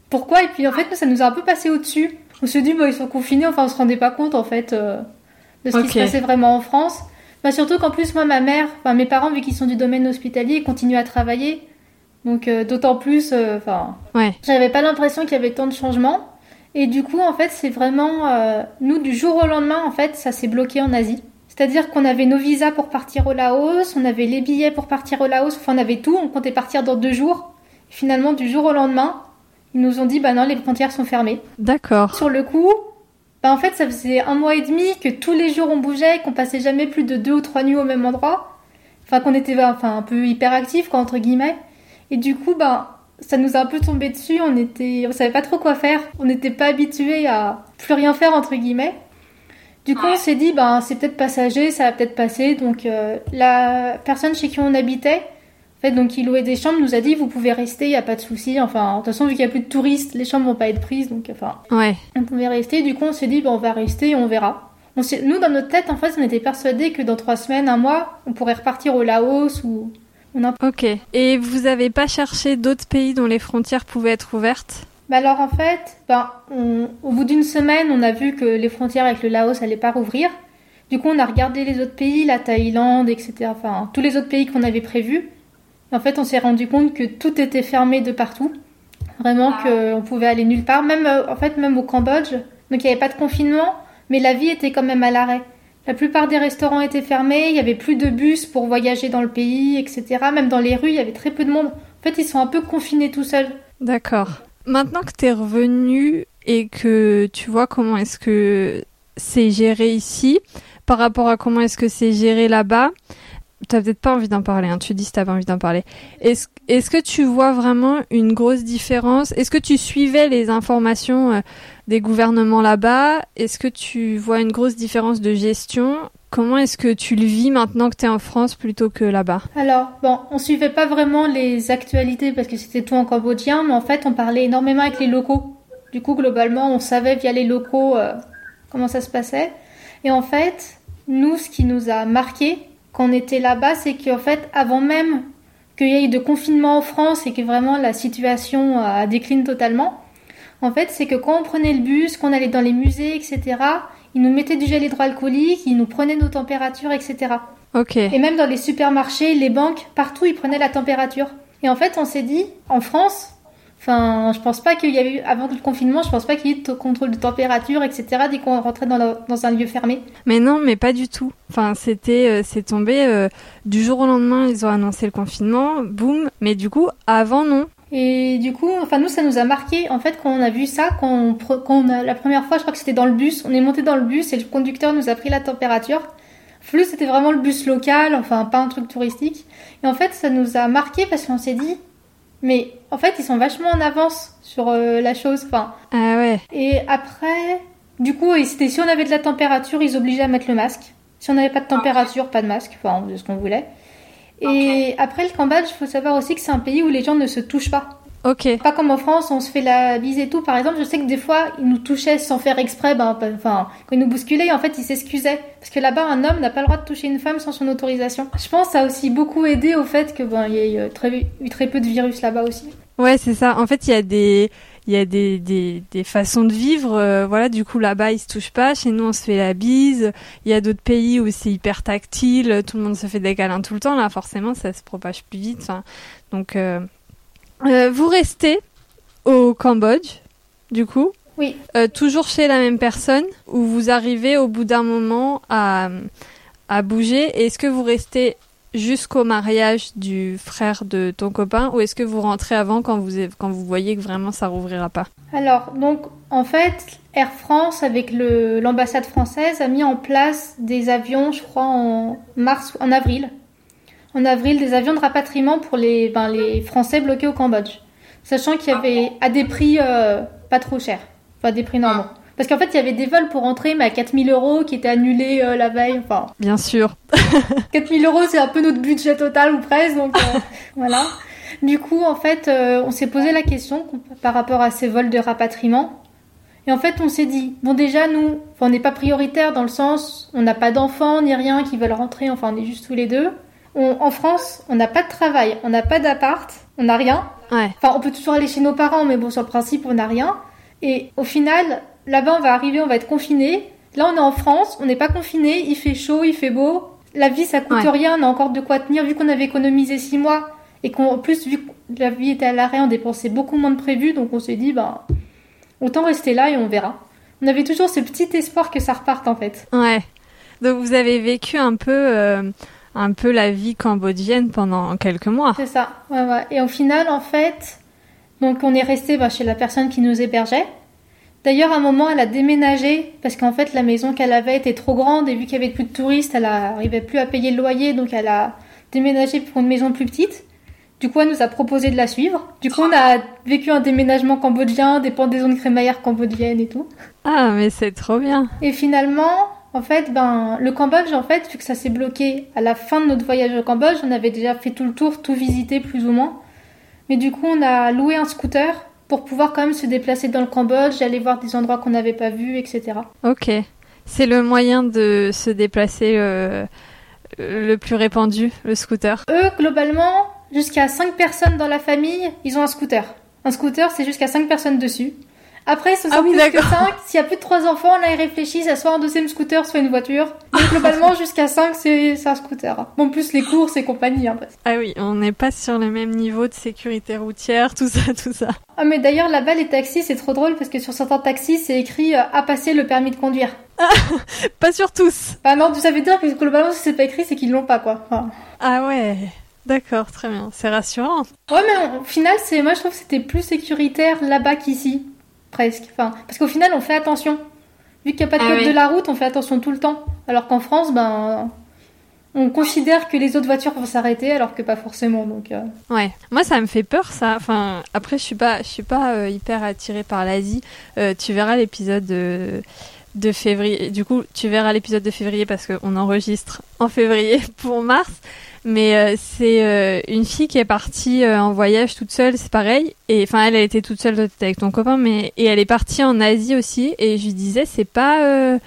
pourquoi? Et puis en fait ça nous a un peu passé au-dessus. On s'est dit bah ils sont confinés, enfin on se rendait pas compte en fait euh, de ce qui se passait vraiment en France. Bah surtout qu'en plus moi ma mère, enfin mes parents vu qu'ils sont du domaine hospitalier, ils continuent à travailler. Donc euh, d'autant plus euh, enfin Ouais. j'avais pas l'impression qu'il y avait tant de changements et du coup en fait c'est vraiment euh, nous du jour au lendemain en fait ça s'est bloqué en Asie. C'est-à-dire qu'on avait nos visas pour partir au Laos, on avait les billets pour partir au Laos, enfin on avait tout, on comptait partir dans deux jours. Finalement du jour au lendemain, ils nous ont dit bah non les frontières sont fermées. D'accord. Sur le coup, bah en fait, ça faisait un mois et demi que tous les jours on bougeait, qu'on passait jamais plus de deux ou trois nuits au même endroit. Enfin, qu'on était enfin, un peu hyperactifs, quoi, entre guillemets. Et du coup, bah, ça nous a un peu tombé dessus. On était, on savait pas trop quoi faire. On n'était pas habitués à plus rien faire, entre guillemets. Du coup, on s'est dit, bah, c'est peut-être passager, ça va peut-être passer. Donc, euh, la personne chez qui on habitait, en fait, donc, il louait des chambres, nous a dit, vous pouvez rester, il y a pas de souci. Enfin, de toute façon, vu qu'il y a plus de touristes, les chambres vont pas être prises, donc, enfin, Ouais. on pouvait rester. Du coup, on s'est dit, bon, on va rester et on verra. On nous, dans notre tête, en fait, on était persuadés que dans trois semaines, un mois, on pourrait repartir au Laos ou Ok. Et vous avez pas cherché d'autres pays dont les frontières pouvaient être ouvertes? Bah alors, en fait, ben, on- au bout d'une semaine, on a vu que les frontières avec le Laos allaient pas rouvrir. Du coup, on a regardé les autres pays, la Thaïlande, etc. Enfin, tous les autres pays qu'on avait prévus. En fait, on s'est rendu compte que tout était fermé de partout. Vraiment qu'on pouvait aller nulle part. Même, euh, en fait, même au Cambodge. Donc, il n'y avait pas de confinement, mais la vie était quand même à l'arrêt. La plupart des restaurants étaient fermés, il y avait plus de bus pour voyager dans le pays, etc. Même dans les rues, il y avait très peu de monde. En fait, ils sont un peu confinés tout seuls. D'accord. Maintenant que t'es revenu et que tu vois comment est-ce que c'est géré ici, par rapport à comment est-ce que c'est géré là-bas, t'as peut-être pas envie d'en parler, hein, tu dis si t'as pas envie d'en parler. Est-ce est-ce que tu vois vraiment une grosse différence? Est-ce que tu suivais les informations euh, des gouvernements là-bas Est-ce que tu vois une grosse différence de gestion? Comment est-ce que tu le vis maintenant que t'es en France plutôt que là-bas? Alors, bon, on suivait pas vraiment les actualités parce que c'était tout en cambodgien, mais en fait, on parlait énormément avec les locaux. Du coup, globalement, on savait via les locaux euh, comment ça se passait. Et en fait, nous, ce qui nous a marqué quand on était là-bas, c'est qu'en fait, avant même qu'il y ait de confinement en France et que vraiment la situation euh, décline totalement, en fait, c'est que quand on prenait le bus, qu'on allait dans les musées, etc., ils nous mettaient du gel hydroalcoolique, ils nous prenaient nos températures, etc. Ok. Et même dans les supermarchés, les banques, partout, ils prenaient la température. Et en fait, on s'est dit, en France, enfin, je pense pas qu'il y avait eu, avant le confinement, je pense pas qu'il y ait eu de contrôle de température, etc., dès qu'on rentrait dans, la- dans un lieu fermé. Mais non, mais pas du tout. Enfin, c'était, euh, c'est tombé euh, du jour au lendemain. Ils ont annoncé le confinement, boum. Mais du coup, avant non. Et du coup, enfin nous, ça nous a marqué en fait quand on a vu ça, quand on, a, la première fois, je crois que c'était dans le bus, on est monté dans le bus et le conducteur nous a pris la température. Plus c'était vraiment le bus local, enfin pas un truc touristique. Et en fait, ça nous a marqué parce qu'on s'est dit, mais en fait, ils sont vachement en avance sur euh, la chose. Enfin. Ah ouais. Et après, du coup, c'était si on avait de la température, ils obligeaient à mettre le masque. Si on n'avait pas de température, pas de masque. Enfin, on faisait ce qu'on voulait. Et après le Cambodge, il faut savoir aussi que c'est un pays où les gens ne se touchent pas. Ok. Pas comme en France, on se fait la bise et tout. Par exemple, je sais que des fois, ils nous touchaient sans faire exprès. Ben, enfin, quand ils nous bousculaient, en fait, ils s'excusaient. Parce que là-bas, un homme n'a pas le droit de toucher une femme sans son autorisation. Je pense que ça a aussi beaucoup aidé au fait que ben, il y ait eu très, eu très peu de virus là-bas aussi. Ouais, c'est ça. En fait, il y a des il y a des, des, des façons de vivre. Euh, voilà, du coup là-bas ils se touchent pas. Chez nous on se fait la bise. Il y a d'autres pays où c'est hyper tactile. Tout le monde se fait des câlins tout le temps. Là forcément ça se propage plus vite. donc euh, euh, vous restez au Cambodge, du coup. Oui. Euh, toujours chez la même personne ou vous arrivez au bout d'un moment à, à bouger? Est-ce que vous restez jusqu'au mariage du frère de ton copain ou est-ce que vous rentrez avant quand vous, quand vous voyez que vraiment ça rouvrira pas? Alors, donc, en fait, Air France, avec l'ambassade française, a mis en place des avions, je crois, en mars, en avril, en avril des avions de rapatriement pour les, ben, les Français bloqués au Cambodge. Sachant qu'il y avait à des prix euh, pas trop chers, enfin des prix normaux. Parce qu'en fait, il y avait des vols pour rentrer, mais à 4000 euros qui étaient annulés euh, la veille. Enfin, Bien sûr. 4000 euros, c'est un peu notre budget total ou presque, donc euh, voilà. Du coup, en fait, on s'est posé la question par rapport à ces vols de rapatriement. Et en fait, on s'est dit, bon déjà, nous, on n'est pas prioritaire dans le sens, on n'a pas d'enfants ni rien qui veulent rentrer, enfin, on est juste tous les deux en France, on n'a pas de travail, on n'a pas d'appart, on n'a rien. Enfin, on peut toujours aller chez nos parents, mais bon, sur le principe, on n'a rien. Et au final, là-bas, on va arriver, on va être confiné. Là, on est en France, on n'est pas confiné, il fait chaud, il fait beau. La vie, ça coûte rien, on a encore de quoi tenir, vu qu'on avait économisé six mois. Et qu'en plus, vu que la vie était à l'arrêt, on dépensait beaucoup moins de prévu, donc on s'est dit, bah, autant rester là et on verra. On avait toujours ce petit espoir que ça reparte, en fait. Ouais. Donc vous avez vécu un peu... Euh, un peu la vie cambodgienne pendant quelques mois. C'est ça. Ouais, ouais. Et au final, en fait, donc on est resté bah, chez la personne qui nous hébergeait. D'ailleurs, à un moment, elle a déménagé parce qu'en fait, la maison qu'elle avait était trop grande et vu qu'il y avait plus de touristes, elle n'arrivait plus à payer le loyer, donc elle a déménagé pour une maison plus petite. Du coup, elle nous a proposé de la suivre. Du coup, on a vécu un déménagement cambodgien, des pendaisons de crémaillère cambodgienne et tout. Ah, mais c'est trop bien. Et finalement, en fait, ben, le Cambodge, en fait, vu que ça s'est bloqué à la fin de notre voyage au Cambodge, on avait déjà fait tout le tour, tout visité plus ou moins. Mais du coup, on a loué un scooter pour pouvoir quand même se déplacer dans le Cambodge, aller voir des endroits qu'on n'avait pas vus, etc. Ok. C'est le moyen de se déplacer euh, le plus répandu, le scooter? Eux, globalement, jusqu'à 5 personnes dans la famille, ils ont un scooter. Un scooter, c'est jusqu'à 5 personnes dessus. Après, ce sont ah plus que 5. S'il y a plus de 3 enfants, là, ils réfléchissent à soit un deuxième scooter, soit une voiture. Donc, globalement, jusqu'à 5, c'est un scooter. Bon, plus les courses et compagnie. Hein, ah oui, on n'est pas sur le même niveau de sécurité routière, tout ça, tout ça. Ah, mais d'ailleurs, là-bas, les taxis, c'est trop drôle parce que sur certains taxis, c'est écrit euh, à passer le permis de conduire. pas sur tous. Ah non, ça veut dire que globalement, si c'est pas écrit, c'est qu'ils l'ont pas, quoi. Ah ouais. D'accord, très bien. C'est rassurant. Ouais, mais au final, c'est moi je trouve que c'était plus sécuritaire là-bas qu'ici presque. Enfin, parce qu'au final, on fait attention. Vu qu'il n'y a pas de ah code de la route, on fait attention tout le temps. Alors qu'en France, ben, on considère que les autres voitures vont s'arrêter, alors que pas forcément. Donc, euh. ouais. Moi, ça me fait peur, ça. Enfin, après, je suis pas, je suis pas euh, hyper attirée par l'Asie. Euh, tu verras l'épisode de, de février. Du coup, tu verras l'épisode de février parce qu'on enregistre en février pour mars. Mais euh, c'est euh, une fille qui est partie euh, en voyage toute seule, c'est pareil. Et enfin, elle, a été toute seule avec ton copain, mais et elle est partie en Asie aussi. Et je lui disais, c'est pas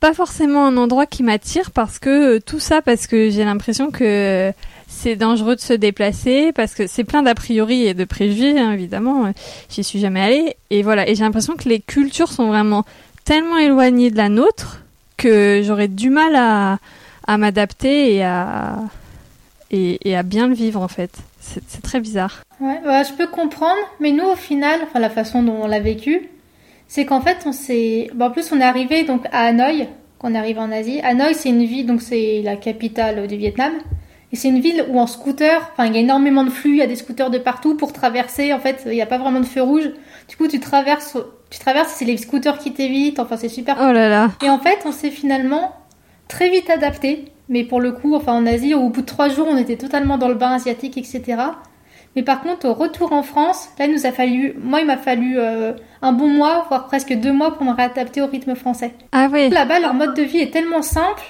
pas forcément un endroit qui m'attire parce que tout ça, parce que j'ai l'impression que c'est dangereux de se déplacer parce que c'est plein d'a priori et de préjugés hein, évidemment. J'y suis jamais allée et voilà. Et j'ai l'impression que les cultures sont vraiment tellement éloignées de la nôtre que j'aurais du mal à à m'adapter et à, et, à bien le vivre en fait. C'est très bizarre. Ouais, bah, je peux comprendre, mais nous au final, enfin la façon dont on l'a vécu, c'est qu'en fait on s'est, en plus on est arrivé donc à Hanoï, qu'on arrive en Asie. Hanoï c'est une ville donc c'est la capitale du Vietnam, Et c'est une ville où en scooter, enfin, il y a énormément de flux, il y a des scooters de partout pour traverser. En fait, il n'y a pas vraiment de feu rouge. Du coup, tu traverses, tu traverses, c'est les scooters qui t'évitent. Enfin, c'est super. Oh là là. Et en fait, on s'est finalement très vite adapté. Mais pour le coup, enfin, en Asie, au bout de trois jours, on était totalement dans le bain asiatique, etc. Mais par contre, au retour en France, là, il nous a fallu, moi, il m'a fallu euh, un bon mois, voire presque deux mois pour me réadapter au rythme français. Ah oui. Là-bas, leur mode de vie est tellement simple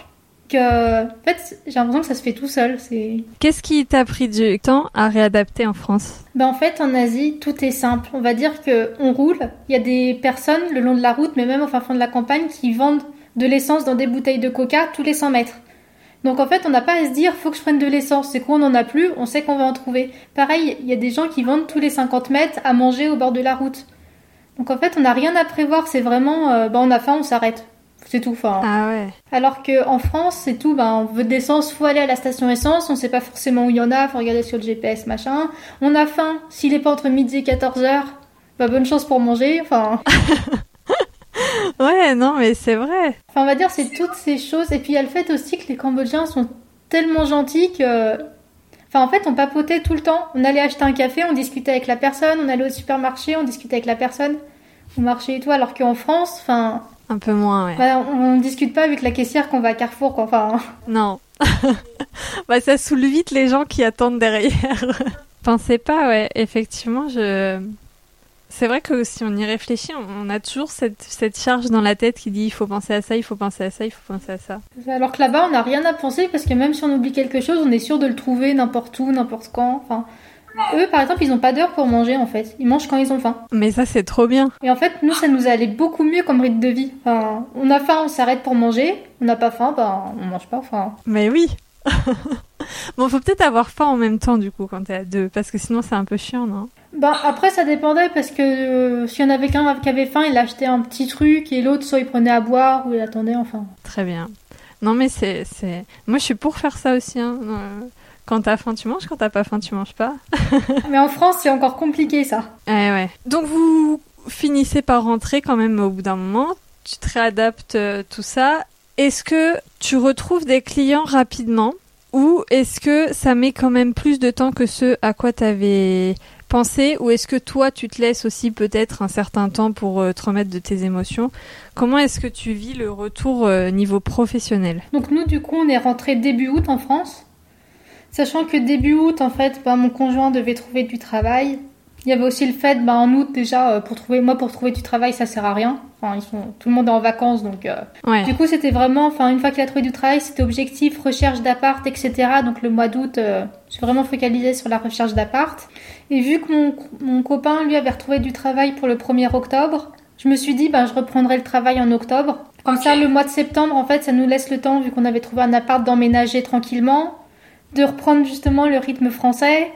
que, en fait, j'ai l'impression que ça se fait tout seul. C'est. Qu'est-ce qui t'a pris du temps à réadapter en France? Ben en fait, en Asie, tout est simple. On va dire que on roule. Il y a des personnes le long de la route, mais même au fin fond de la campagne, qui vendent de l'essence dans des bouteilles de coca tous les 100 mètres. Donc en fait, on n'a pas à se dire faut que je prenne de l'essence. C'est quoi, on n'en a plus, on sait qu'on va en trouver. Pareil, il y a des gens qui vendent tous les 50 mètres à manger au bord de la route. Donc en fait, on n'a rien à prévoir. C'est vraiment, euh, ben on a faim, on s'arrête. C'est tout. Enfin, Ah ouais. alors que en France, c'est tout. Ben, on veut de l'essence, faut aller à la station essence. On sait pas forcément où il y en a. Faut regarder sur le GPS, machin. On a faim. S'il est pas entre midi et 14 heures, bah, bonne chance pour manger. Enfin, Ouais, non, mais c'est vrai. enfin, on va dire c'est toutes ces choses. Et puis il y a le fait aussi que les Cambodgiens sont tellement gentils que, enfin, en fait, on papotait tout le temps. On allait acheter un café, on discutait avec la personne. On allait au supermarché, on discutait avec la personne au marché et tout. Alors qu'en France, enfin, Un peu moins, ouais. on, on discute pas avec la caissière qu'on va à Carrefour. Quoi. Enfin, Non. bah, ça saoule vite les gens qui attendent derrière. Pensez pas, ouais. Effectivement, je. C'est vrai que si on y réfléchit, on a toujours cette, cette charge dans la tête qui dit il faut penser à ça, il faut penser à ça, il faut penser à ça. Alors que là-bas, on n'a rien à penser parce que même si on oublie quelque chose, on est sûr de le trouver n'importe où, n'importe quand. Enfin, eux, par exemple, ils n'ont pas d'heure pour manger en fait. Ils mangent quand ils ont faim. Mais ça, c'est trop bien. Et en fait, nous, ça nous allait beaucoup mieux comme rythme de vie. Enfin, on a faim, on s'arrête pour manger. On n'a pas faim, ben, on mange pas. Enfin, Mais oui. bon, faut peut-être avoir faim en même temps, du coup, quand t'es à deux, parce que sinon, c'est un peu chiant, non? Ben, après, ça dépendait parce que euh, s'il y en avait qu'un qui avait faim, il achetait un petit truc et l'autre, soit il prenait à boire ou il attendait. Enfin, Très bien. Non, mais c'est. Moi, je suis pour faire ça aussi. Hein. Euh, Quand t'as faim, tu manges. Quand t'as pas faim, tu manges pas. mais en France, c'est encore compliqué ça. Ouais, ouais. Donc, vous finissez par rentrer quand même au bout d'un moment. Tu te réadaptes, euh, tout ça. Est-ce que tu retrouves des clients rapidement ou est-ce que ça met quand même plus de temps que ce à quoi t'avais pensé ou est-ce que toi tu te laisses aussi peut-être un certain temps pour euh, te remettre de tes émotions? Comment est-ce que tu vis le retour euh, niveau professionnel? Donc nous, du coup, on est rentré début août en France. Sachant que début août, en fait, bah, mon conjoint devait trouver du travail. Il y avait aussi le fait, bah, en août déjà, euh, pour trouver, moi pour trouver du travail, ça sert à rien. Enfin, ils sont, tout le monde est en vacances, donc. euh, Ouais. Du coup, c'était vraiment, enfin, une fois qu'il a trouvé du travail, c'était objectif, recherche d'appart, etc. Donc le mois d'août, euh, je suis vraiment focalisée sur la recherche d'appart. Et vu que mon, mon copain, lui, avait retrouvé du travail pour le 1er octobre, je me suis dit, ben, je reprendrai le travail en octobre. Comme ça, le mois de septembre, en fait, ça nous laisse le temps, vu qu'on avait trouvé un appart, d'emménager tranquillement, de reprendre justement le rythme français.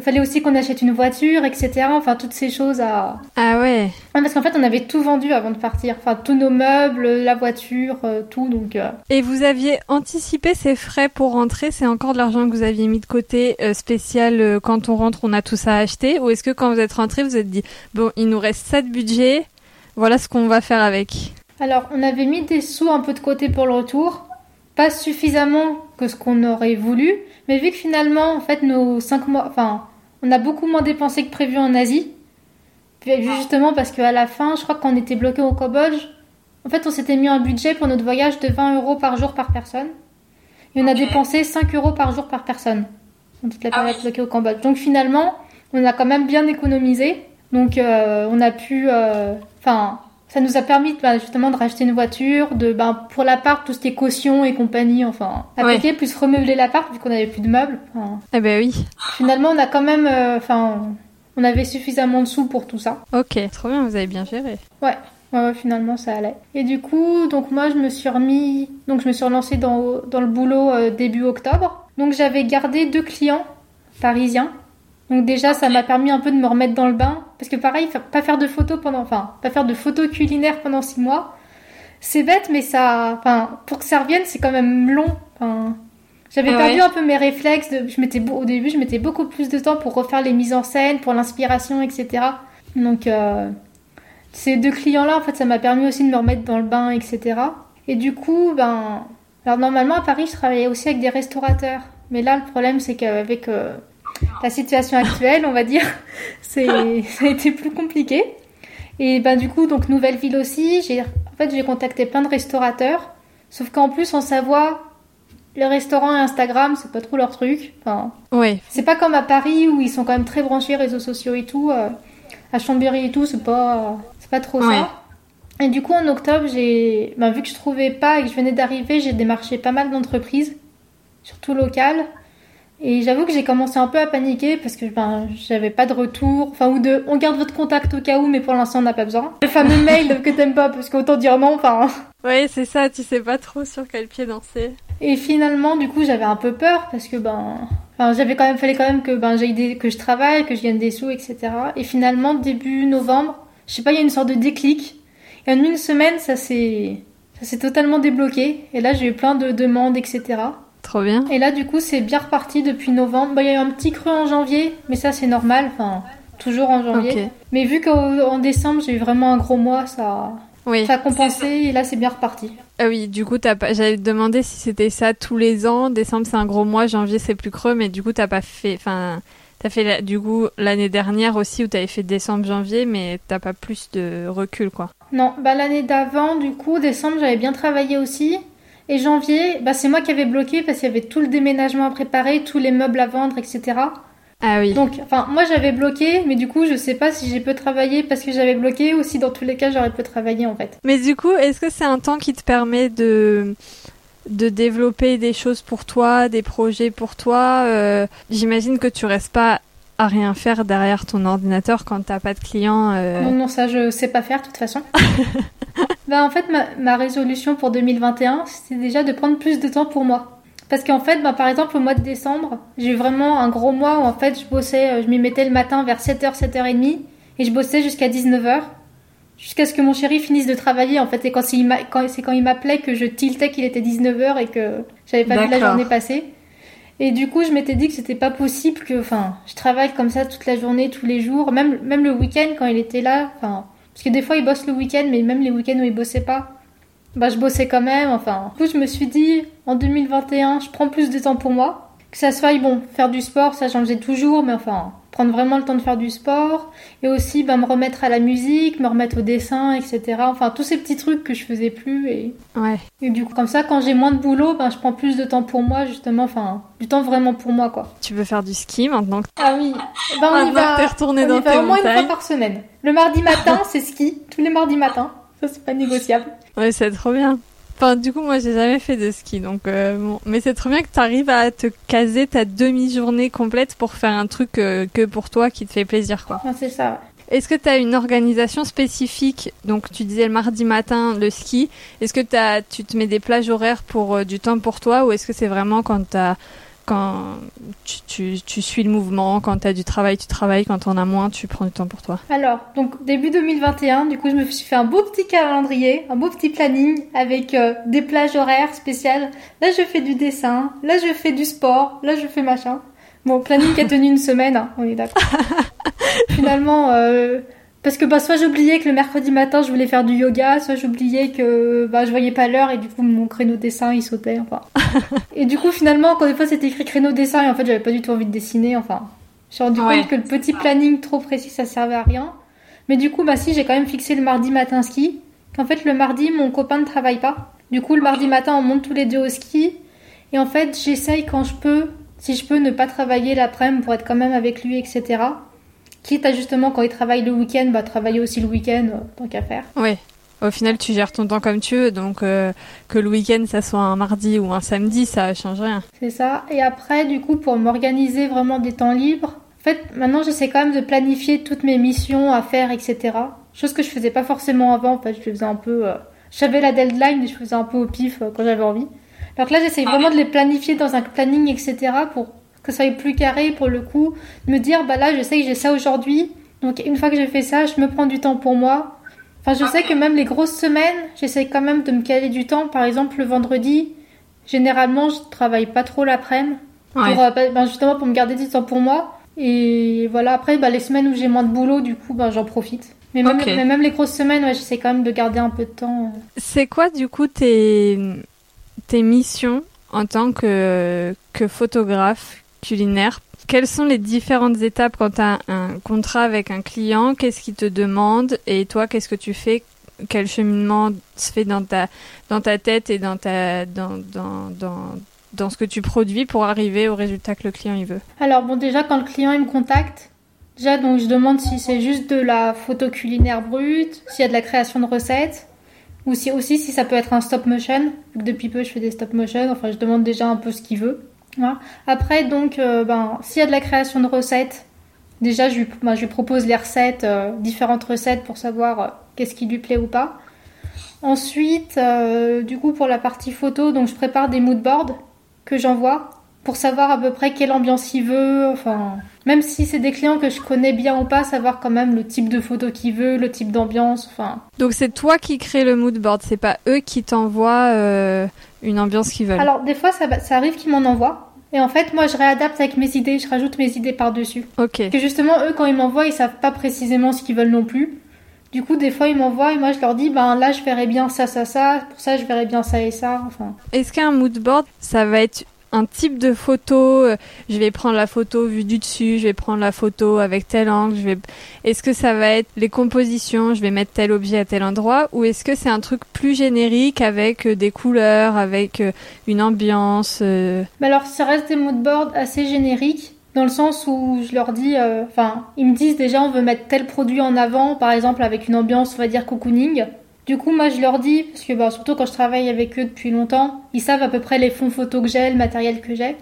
Il fallait aussi qu'on achète une voiture, etc. Enfin, toutes ces choses à... Ah ouais. Ouais, parce qu'en fait, on avait tout vendu avant de partir. Enfin, tous nos meubles, la voiture, euh, tout. Donc, euh, Et vous aviez anticipé ces frais pour rentrer? C'est encore de l'argent que vous aviez mis de côté euh, spécial quand on rentre, on a tout ça à acheter? Ou est-ce que quand vous êtes rentré, vous êtes dit bon, il nous reste ça de budget, voilà ce qu'on va faire avec? Alors, on avait mis des sous un peu de côté pour le retour. Pas suffisamment que ce qu'on aurait voulu. Mais vu que finalement, en fait, nos 5 mois. Enfin, on a beaucoup moins dépensé que prévu en Asie. Puis, Justement parce qu'à la fin, je crois qu'on était bloqué au Cambodge. En fait, on s'était mis un budget pour notre voyage de 20 euros par jour par personne. Et on a dépensé 5 euros par jour par personne. Dans toute la période bloquée au Cambodge. Donc finalement, on a quand même bien économisé. Donc euh, on a pu. euh, Enfin, ça nous a permis bah, justement de racheter une voiture, de ben, pour l'appart, tout ce qui est caution et compagnie, enfin, à Ouais. payer, plus remeubler l'appart vu qu'on avait plus de meubles. Enfin, Eh ben oui. finalement, on a quand même. euh, Enfin, on avait suffisamment de sous pour tout ça. Ok, trop bien, vous avez bien géré. Ouais. Ouais, ouais, finalement ça allait. Et du coup, donc moi je me suis remis, donc je me suis relancée dans, dans le boulot euh, début octobre. Donc j'avais gardé deux clients parisiens. Donc déjà ça m'a permis un peu de me remettre dans le bain. Parce que pareil, pas faire de photos pendant, enfin, pas faire de photos culinaires pendant six mois. C'est bête, mais ça, enfin, pour que ça revienne, c'est quand même long. Enfin, j'avais Ah perdu ouais. un peu mes réflexes. De, je au début, je mettais beaucoup plus de temps pour refaire les mises en scène, pour l'inspiration, etc. Donc, euh, ces deux clients-là, en fait, ça m'a permis aussi de me remettre dans le bain, etc. Et du coup, ben, alors normalement à Paris, je travaillais aussi avec des restaurateurs. Mais là, le problème, c'est qu'avec euh, la situation actuelle, on va dire, c'est ça a été plus compliqué. Et ben du coup, donc nouvelle ville aussi. J'ai en fait j'ai contacté plein de restaurateurs. Sauf qu'en plus en Savoie, les restaurants et Instagram, c'est pas trop leur truc. Enfin, Oui. c'est pas comme à Paris où ils sont quand même très branchés réseaux sociaux et tout. euh, à Chambéry et tout, c'est pas c'est pas trop ça. Et du coup en octobre, j'ai ben, vu que je trouvais pas et que je venais d'arriver, j'ai démarché pas mal d'entreprises, surtout locales. Et j'avoue que j'ai commencé un peu à paniquer parce que ben, j'avais pas de retour, enfin ou de on garde votre contact au cas où, mais pour l'instant on n'a pas besoin. Le fameux mail que t'aimes pas parce qu'autant dire non, enfin. Oui, c'est ça, tu sais pas trop sur quel pied danser. Et finalement, du coup, j'avais un peu peur parce que ben, enfin, j'avais quand même, fallait quand même que ben, des- que je travaille, que je gagne des sous, etc. Et finalement, début novembre, je sais pas, il y a une sorte de déclic. Et en une semaine, ça s'est, ça s'est totalement débloqué. Et là, j'ai eu plein de demandes, etc. Trop bien. Et là, du coup, c'est bien reparti depuis novembre. Bah, il y a eu un petit creux en janvier, mais ça, c'est normal. Enfin, toujours en janvier. Mais vu qu'en décembre, j'ai eu vraiment un gros mois, ça, Oui. ça a compensé. Et là, c'est bien reparti. Ah oui, du coup, t'as pas... j'allais te demander si c'était ça tous les ans. Décembre, c'est un gros mois, janvier, c'est plus creux, mais du coup, t'as pas fait. Enfin, t'as fait la- du coup l'année dernière aussi où t'avais fait décembre, janvier, mais t'as pas plus de recul, quoi. Non, bah l'année d'avant, du coup, décembre, j'avais bien travaillé aussi. Et janvier, bah c'est moi qui avais bloqué parce qu'il y avait tout le déménagement à préparer, tous les meubles à vendre, etc. Ah oui. Donc, enfin, moi j'avais bloqué, mais du coup, je sais pas si j'ai peu travaillé parce que j'avais bloqué ou si dans tous les cas j'aurais peu travaillé en fait. Mais du coup, est-ce que c'est un temps qui te permet de de développer des choses pour toi, des projets pour toi? Euh, J'imagine que tu restes pas à rien faire derrière ton ordinateur quand t'as pas de clients. euh, Non, non, ça je sais pas faire de toute façon. bah en fait, ma, ma résolution pour 2021, c'était déjà de prendre plus de temps pour moi. Parce qu'en fait, bah, par exemple, au mois de décembre, j'ai eu vraiment un gros mois où en fait, je bossais, euh, je m'y mettais le matin vers 7h, 7h30 et je bossais jusqu'à 19h. Jusqu'à ce que mon chéri finisse de travailler en fait. Et quand m'a- quand- c'est quand il m'appelait que je tiltais qu'il était 19h et que j'avais pas vu la journée passer. Et du coup, je m'étais dit que c'était pas possible que, enfin, je travaille comme ça toute la journée, tous les jours, même, même le week-end quand il était là, enfin, parce que des fois il bosse le week-end, mais même les week-ends où il bossait pas, bah je bossais quand même, enfin. Du coup, je me suis dit, en 2021, je prends plus de temps pour moi. Que ça soit, bon, faire du sport, ça j'en faisais toujours, mais enfin, prendre vraiment le temps de faire du sport. Et aussi, bah, me remettre à la musique, me remettre au dessin, etc. Enfin, tous ces petits trucs que je faisais plus et, Ouais. et du coup, comme ça, quand j'ai moins de boulot, ben, je prends plus de temps pour moi, justement, enfin, du temps vraiment pour moi, quoi. Tu veux faire du ski maintenant que Ah oui, ben, on y va, retourné dans va au moins une fois par semaine. Le mardi matin, c'est ski, tous les mardis matins. Ça, c'est pas négociable. Ouais, c'est trop bien. Enfin, du coup, moi, j'ai jamais fait de ski, donc euh, bon. Mais c'est trop bien que t'arrives à te caser ta demi-journée complète pour faire un truc euh, que pour toi qui te fait plaisir, quoi. C'est ça. Est-ce que t'as une organisation spécifique? Donc, tu disais le mardi matin le ski. Est-ce que t'as, tu te mets des plages horaires pour euh, du temps pour toi, ou est-ce que c'est vraiment quand t'as, quand tu, tu, tu suis le mouvement, quand t'as du travail, tu travailles, quand t'en as moins, tu prends du temps pour toi. Alors, donc, début 2021, du coup, je me suis fait un beau petit calendrier, un beau petit planning avec euh, des plages horaires spéciales. Là, je fais du dessin. Là, je fais du sport. Là, je fais machin. Bon, planning qui a tenu une semaine, hein, on est d'accord. Finalement, euh, parce que bah, soit j'oubliais que le mercredi matin, je voulais faire du yoga, soit j'oubliais que bah, je voyais pas l'heure et du coup, mon créneau dessin, il sautait, enfin. et du coup, finalement, quand des fois, c'était écrit créneau dessin et en fait, j'avais pas du tout envie de dessiner, enfin. Je suis rendu Ouais. compte que le petit planning trop précis, ça servait à rien. Mais du coup, bah si, j'ai quand même fixé le mardi matin ski. Qu'en fait, le mardi, mon copain ne travaille pas. Du coup, le mardi matin, on monte tous les deux au ski. Et en fait, j'essaye quand je peux, si je peux, ne pas travailler l'après-midi pour être quand même avec lui, etc. Quitte à justement, quand il travaille le week-end, bah travailler aussi le week-end, euh, tant qu'à faire. Ouais. Au final, tu gères ton temps comme tu veux, donc euh, que le week-end, ça soit un mardi ou un samedi, ça change rien. C'est ça. Et après, du coup, pour m'organiser vraiment des temps libres, en fait, maintenant, j'essaie quand même de planifier toutes mes missions à faire, etc. Chose que je faisais pas forcément avant. En fait, je faisais un peu. euh, J'avais la deadline et je faisais un peu au pif euh, quand j'avais envie. Alors que là, j'essaie vraiment de les planifier dans un planning, etc. pour que ça soit plus carré, pour le coup. De me dire, bah là, je sais que j'ai ça aujourd'hui. Donc, une fois que j'ai fait ça, je me prends du temps pour moi. Enfin, je sais que même les grosses semaines, j'essaie quand même de me caler du temps. Par exemple, le vendredi, généralement, je travaille pas trop l'après-midi Ouais. pour, euh, ben, justement pour me garder du temps pour moi. Et voilà, après, bah, les semaines où j'ai moins de boulot, du coup, ben, j'en profite. Mais même, Ok. mais même les grosses semaines, ouais, j'essaie quand même de garder un peu de temps. euh. C'est quoi, du coup, tes, tes missions en tant que, que photographe culinaire quelles sont les différentes étapes quand tu as un contrat avec un client? Qu'est-ce qu'il te demande? Et toi, qu'est-ce que tu fais? Quel cheminement se fait dans ta, dans ta tête et dans, ta, dans, dans, dans, dans ce que tu produis pour arriver au résultat que le client il veut? Alors bon, déjà quand le client me contacte, déjà donc je demande si c'est juste de la photo culinaire brute, s'il y a de la création de recettes, ou si aussi si ça peut être un stop motion. Depuis peu je fais des stop motion, enfin je demande déjà un peu ce qu'il veut. Après, donc, euh, ben, s'il y a de la création de recettes, déjà, je lui, ben, propose les recettes, euh, différentes recettes pour savoir euh, qu'est-ce qui lui plaît ou pas. Ensuite, du coup, pour la partie photo, donc je prépare des moodboards que j'envoie pour savoir à peu près quelle ambiance il veut. Enfin, même si c'est des clients que je connais bien ou pas, savoir quand même le type de photo qu'il veut, le type d'ambiance. Enfin. Donc c'est toi qui crée le moodboard, c'est pas eux qui t'envoient une ambiance qu'ils veulent. Alors des fois, ça, ça arrive qu'ils m'en envoient. Et en fait, moi, je réadapte avec mes idées, je rajoute mes idées par-dessus. Ok. Que justement, eux, quand ils m'envoient, ils savent pas précisément ce qu'ils veulent non plus. Du coup, des fois, ils m'envoient et moi, je leur dis, ben là, je verrais bien ça, ça, ça. Pour ça, je verrais bien ça et ça. Enfin. Est-ce qu'un mood board, ça va être un type de photo, euh, je vais prendre la photo vue du dessus, je vais prendre la photo avec tel angle, je vais est-ce que ça va être les compositions, je vais mettre tel objet à tel endroit ou est-ce que c'est un truc plus générique avec euh, des couleurs, avec euh, une ambiance bah alors ça reste des moodboards assez génériques dans le sens où je leur dis enfin, ils me disent déjà on veut mettre tel produit en avant par exemple avec une ambiance on va dire cocooning du coup, moi, je leur dis, parce que bah, surtout quand je travaille avec eux depuis longtemps, ils savent à peu près les fonds photos que j'ai, le matériel que j'ai.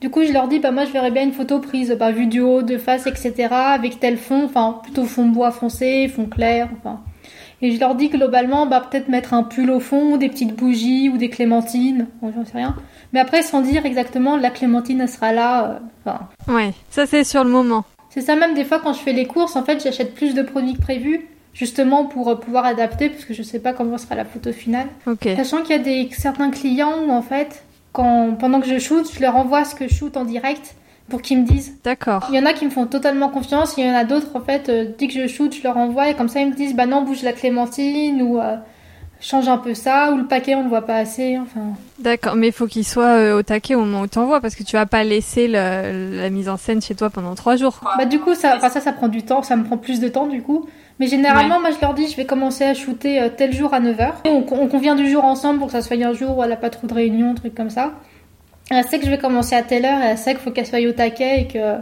Du coup, je leur dis, bah, moi, je verrais bien une photo prise, bah, vue du haut, de face, etc., avec tel fond, enfin, plutôt fond bois foncé, fond clair, enfin. Et je leur dis globalement, bah, peut-être mettre un pull au fond, des petites bougies ou des clémentines, bon, j'en sais rien. Mais après, sans dire exactement, la clémentine, elle sera là, euh, enfin. Ouais, ça c'est sur le moment. C'est ça même des fois quand je fais les courses, en fait, j'achète plus de produits que prévu justement pour euh, pouvoir adapter, parce que je sais pas comment sera la photo finale. Sachant qu'il y a des, certains clients où en fait, quand, pendant que je shoot, je leur envoie ce que je shoot en direct pour qu'ils me disent. D'accord. Il y en a qui me font totalement confiance, il y en a d'autres en fait, euh, dès que je shoot, je leur envoie et comme ça ils me disent bah non, bouge la clémentine ou euh, change un peu ça ou le paquet on ne voit pas assez, enfin. D'accord, mais il faut qu'il soit au taquet au moment où tu envoies parce que tu vas pas laisser la mise en scène chez toi pendant trois jours. Bah du coup ça, ça ça prend du temps, ça me prend plus de temps du coup. Mais généralement, moi, je leur dis, je vais commencer à shooter euh, tel jour à 9h. On, on, convient du jour ensemble pour que ça soit un jour où elle n'a pas trop de réunions, trucs comme ça. Elle sait que je vais commencer à telle heure et elle sait qu'il faut qu'elle soit au taquet et que,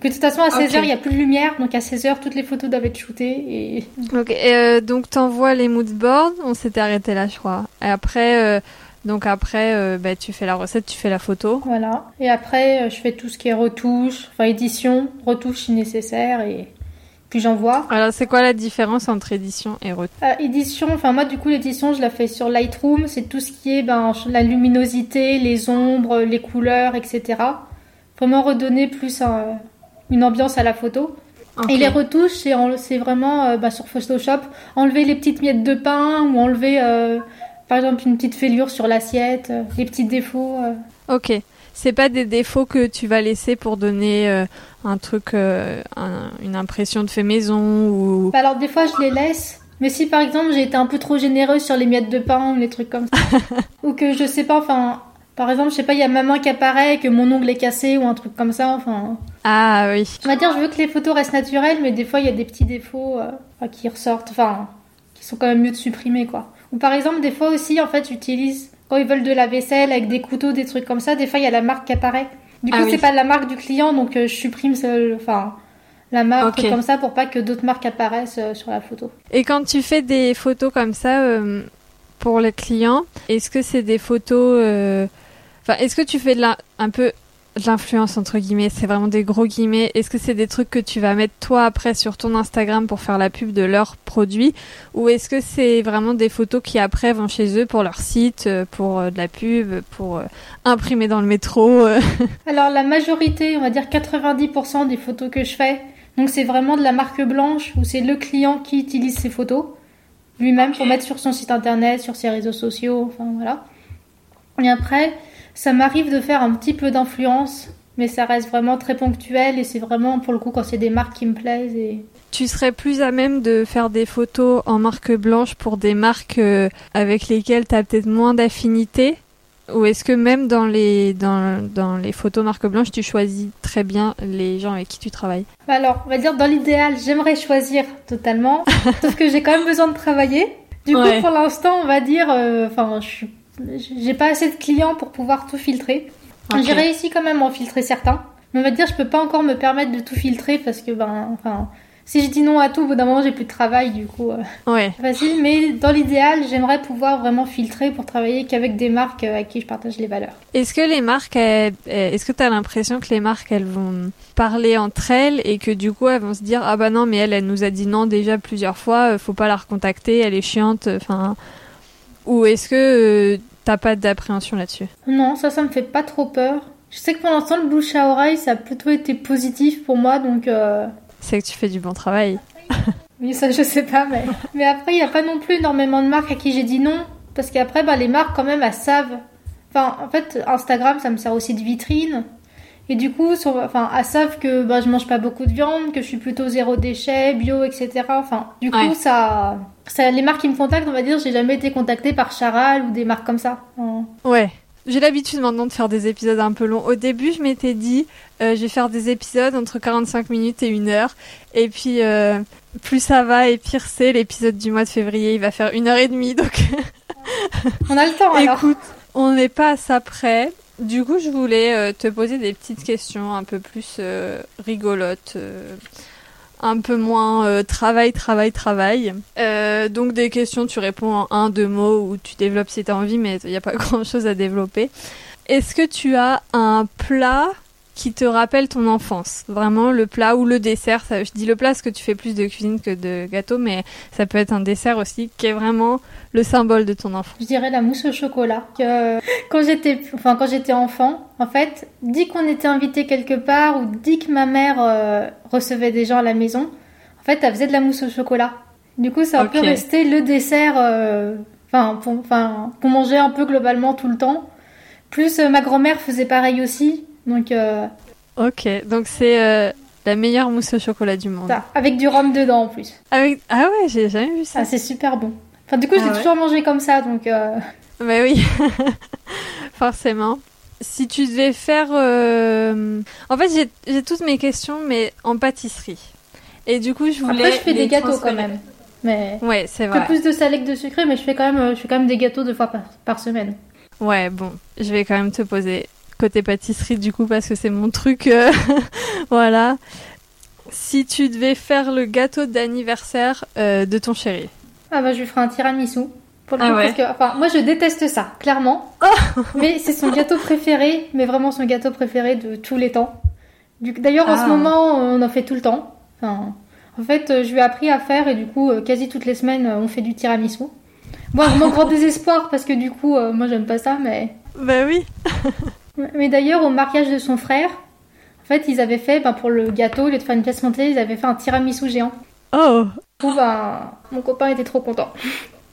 que de toute façon, à 16h, il n'y a plus de lumière. Donc à 16h, toutes les photos doivent être shootées. Et... Ok, et euh, donc t'envoies les moodboards. On s'était arrêté là, je crois. Et après... Euh, donc après, bah, tu fais la recette, tu fais la photo. Voilà. Et après, je fais tout ce qui est retouche, enfin édition, retouche si nécessaire et puis j'envoie. Alors c'est quoi la différence entre édition et retouche euh, Édition, enfin moi du coup l'édition je la fais sur Lightroom, c'est tout ce qui est ben, la luminosité, les ombres, les couleurs, etc. Vraiment redonner plus une ambiance à la photo. Et les retouches, c'est vraiment euh, ben, sur Photoshop, enlever les petites miettes de pain ou enlever euh, par exemple une petite fêlure sur l'assiette, les petits défauts. Ok c'est pas des défauts que tu vas laisser pour donner euh, un truc, euh, une impression de fait maison ou. Bah, alors des fois je les laisse. Mais si par exemple j'ai été un peu trop généreuse sur les miettes de pain ou les trucs comme ça, ou que je sais pas, enfin, par exemple, je sais pas, il y a ma main qui apparaît, que mon ongle est cassé ou un truc comme ça, enfin. Ah oui. On va dire, je veux que les photos restent naturelles, mais des fois il y a des petits défauts euh, qui ressortent, enfin, qui sont quand même mieux de supprimer quoi. Ou par exemple, des fois aussi, en fait, j'utilise quand ils veulent de la vaisselle avec des couteaux, des trucs comme ça, des fois il y a la marque qui apparaît. Du coup, ah c'est pas la marque du client, donc euh, je supprime enfin la marque comme ça pour pas que d'autres marques apparaissent euh, sur la photo. Et quand tu fais des photos comme ça euh, pour les clients, est-ce que c'est des photos Enfin, est-ce que tu fais de la, un peu l'influence entre guillemets, c'est vraiment des gros guillemets. Est-ce que c'est des trucs que tu vas mettre toi après sur ton Instagram pour faire la pub de leurs produits? Ou est-ce que c'est vraiment des photos qui après vont chez eux pour leur site, euh, pour euh, de la pub, pour euh, imprimer dans le métro Alors la majorité, on va dire 90% des photos que je fais, donc c'est vraiment de la marque blanche où c'est le client qui utilise ces photos lui-même pour mettre sur son site internet, sur ses réseaux sociaux, enfin voilà. Et après, ça m'arrive de faire un petit peu d'influence, mais ça reste vraiment très ponctuel et c'est vraiment pour le coup quand c'est des marques qui me plaisent. Et... Tu serais plus à même de faire des photos en marque blanche pour des marques euh, avec lesquelles tu as peut-être moins d'affinité? Ou est-ce que même dans les, dans, dans les photos marque blanche, tu choisis très bien les gens avec qui tu travailles? Bah Alors, on va dire dans l'idéal, j'aimerais choisir totalement, sauf que j'ai quand même besoin de travailler. Du coup, pour l'instant, on va dire, euh, enfin, je j'ai pas assez de clients pour pouvoir tout filtrer. J'ai réussi quand même à en filtrer certains. Mais on va dire, je peux pas encore me permettre de tout filtrer parce que, ben, enfin, si je dis non à tout, au bout d'un moment, j'ai plus de travail, du coup. Euh, ouais. Facile, mais dans l'idéal, j'aimerais pouvoir vraiment filtrer pour travailler qu'avec des marques euh, à qui je partage les valeurs. Est-ce que les marques, est-ce que tu as l'impression que les marques, elles vont parler entre elles et que du coup, elles vont se dire, ah bah non, mais elle, elle nous a dit non déjà plusieurs fois, euh, faut pas la recontacter, elle est chiante, enfin. Ou est-ce que t'as pas d'appréhension là-dessus Non, ça, ça me fait pas trop peur. Je sais que pour l'instant, le bouche à oreille, ça a plutôt été positif pour moi, donc. C'est que tu fais du bon travail. oui, ça je sais pas, mais, mais après, il n'y a pas non plus énormément de marques à qui j'ai dit non. Parce qu'après, bah, les marques, quand même, elles savent. Enfin, en fait, Instagram, ça me sert aussi de vitrine. Et du coup, sur, enfin, elles savent que bah, je mange pas beaucoup de viande, que je suis plutôt zéro déchet, bio, etc. Enfin, du coup, ça, ça, les marques qui me contactent, on va dire, j'ai jamais été contactée par Charal ou des marques comme ça. Ouais. J'ai l'habitude maintenant de faire des épisodes un peu longs. Au début, je m'étais dit, euh, je vais faire des épisodes entre 45 minutes et une heure. Et puis, euh, plus ça va et pire c'est. L'épisode du mois de février, il va faire une heure et demie. Donc, on a le temps alors. Écoute, on n'est pas à ça près. Du coup, je voulais euh, te poser des petites questions un peu plus rigolotes un peu moins euh, travail, travail, travail. Euh, donc des questions, tu réponds en un, deux mots ou tu développes si tu as envie, mais il n'y a pas grand-chose à développer. Est-ce que tu as un plat qui te rappelle ton enfance. Vraiment le plat ou le dessert. Ça, je dis le plat parce que tu fais plus de cuisine que de gâteau, mais ça peut être un dessert aussi qui est vraiment le symbole de ton enfance. Je dirais la mousse au chocolat. Que, quand j'étais, enfin quand j'étais enfant, en fait, dès qu'on était invité quelque part ou dès que ma mère euh, recevait des gens à la maison, en fait, elle faisait de la mousse au chocolat. Du coup, ça a pu rester le dessert, euh, enfin, qu'on mangeait un peu globalement tout le temps. Plus euh, ma grand-mère faisait pareil aussi. Donc. Euh, ok, donc c'est euh, la meilleure mousse au chocolat du monde. avec du rhum dedans en plus. Avec... Ah ouais, j'ai jamais vu ça. Ah, c'est super bon. Enfin, du coup, j'ai ah toujours mangé comme ça, donc. Euh... Bah oui, forcément. Si tu devais faire. Euh, en fait, j'ai toutes mes questions, mais en pâtisserie. Et du coup, je voulais. Après, je fais des gâteaux quand même. Mais ouais, c'est vrai. plus de salé que de sucré, mais je fais quand même, je fais quand même des gâteaux deux fois par, par semaine. Ouais, bon, je vais quand même te poser côté pâtisserie du coup parce que c'est mon truc. Euh, voilà. Si tu devais faire le gâteau d'anniversaire euh, de ton chéri. Ah bah je lui ferai un tiramisu. Pour le ah que, enfin, moi je déteste ça, clairement. Oh mais c'est son gâteau préféré, mais vraiment son gâteau préféré de tous les temps. D'ailleurs en ce ah. moment on en fait tout le temps. Enfin, en fait je lui ai appris à faire et du coup quasi toutes les semaines on fait du tiramisu. Bon, mon grand désespoir parce que du coup moi j'aime pas ça mais... Bah oui Mais d'ailleurs, au mariage de son frère, en fait, ils avaient fait, ben, pour le gâteau, au lieu de faire une pièce montée, ils avaient fait un tiramisu géant. Oh Où, ben, mon copain était trop content.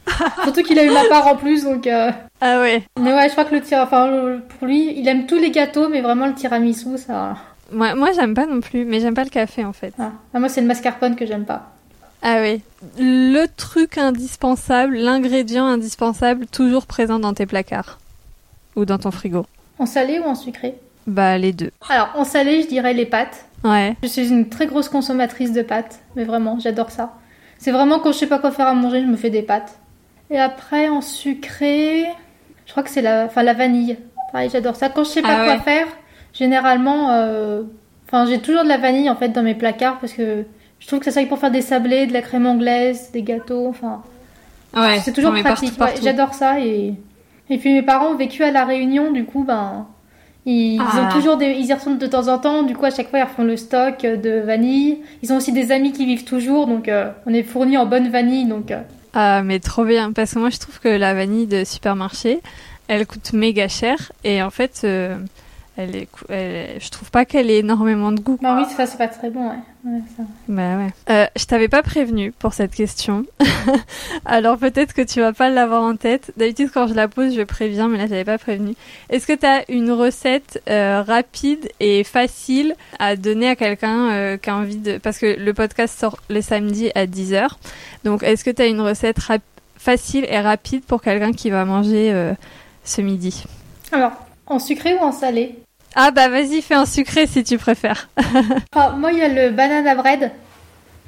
Surtout qu'il a eu ma part en plus, donc. Euh, ah ouais. Mais ouais, je crois que le tir, enfin, pour lui, il aime tous les gâteaux, mais vraiment le tiramisu, ça. Moi, moi j'aime pas non plus, mais j'aime pas le café en fait. Ah. ah moi, c'est le mascarpone que j'aime pas. Ah oui. Le truc indispensable, l'ingrédient indispensable, toujours présent dans tes placards ou dans ton frigo. En salé ou en sucré? Bah les deux. Alors en salé, je dirais les pâtes. Ouais. Je suis une très grosse consommatrice de pâtes, mais vraiment, j'adore ça. C'est vraiment quand je sais pas quoi faire à manger, je me fais des pâtes. Et après en sucré, je crois que c'est la, enfin la vanille. Pareil, j'adore ça. Quand je sais pas ah quoi faire, généralement, euh, enfin j'ai toujours de la vanille en fait dans mes placards parce que je trouve que ça sert pour faire des sablés, de la crème anglaise, des gâteaux, enfin. Ouais. C'est toujours pratique. j'adore ça et et puis mes parents ont vécu à La Réunion, du coup, ben, ils, ont ah. toujours des, ils y retournent de temps en temps. Du coup, à chaque fois, ils refont le stock de vanille. Ils ont aussi des amis qui vivent toujours, donc euh, on est fournis en bonne vanille. Donc, euh. Ah, mais trop bien, parce que moi, je trouve que la vanille de supermarché, elle coûte méga cher. Et en fait, euh, elle est, je trouve pas qu'elle ait énormément de goût. Bah oui, ça c'est pas très bon, ouais. Bah ouais. Euh, je t'avais pas prévenu pour cette question. Alors peut-être que tu vas pas l'avoir en tête. D'habitude quand je la pose, je préviens, mais là j'avais pas prévenu. Est-ce que tu as une recette euh, rapide et facile à donner à quelqu'un euh, qui a envie de... Parce que le podcast sort les samedis à 10h. Donc est-ce que tu as une recette facile et rapide pour quelqu'un qui va manger ce midi? Alors, en sucré ou en salé? Ah bah vas-y, fais en sucré si tu préfères. Ah, moi, il y a le banana bread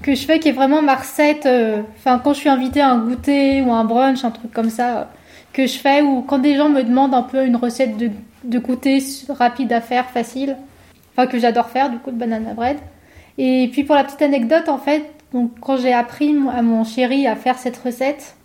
que je fais qui est vraiment ma recette. euh, Enfin, quand je suis invitée à un goûter ou un brunch, un truc comme ça, euh, que je fais, ou quand des gens me demandent un peu une recette de, de goûter rapide à faire, facile. Enfin, que j'adore faire, du coup, le banana bread. Et puis, pour la petite anecdote, en fait, donc, quand j'ai appris à mon chéri à faire cette recette,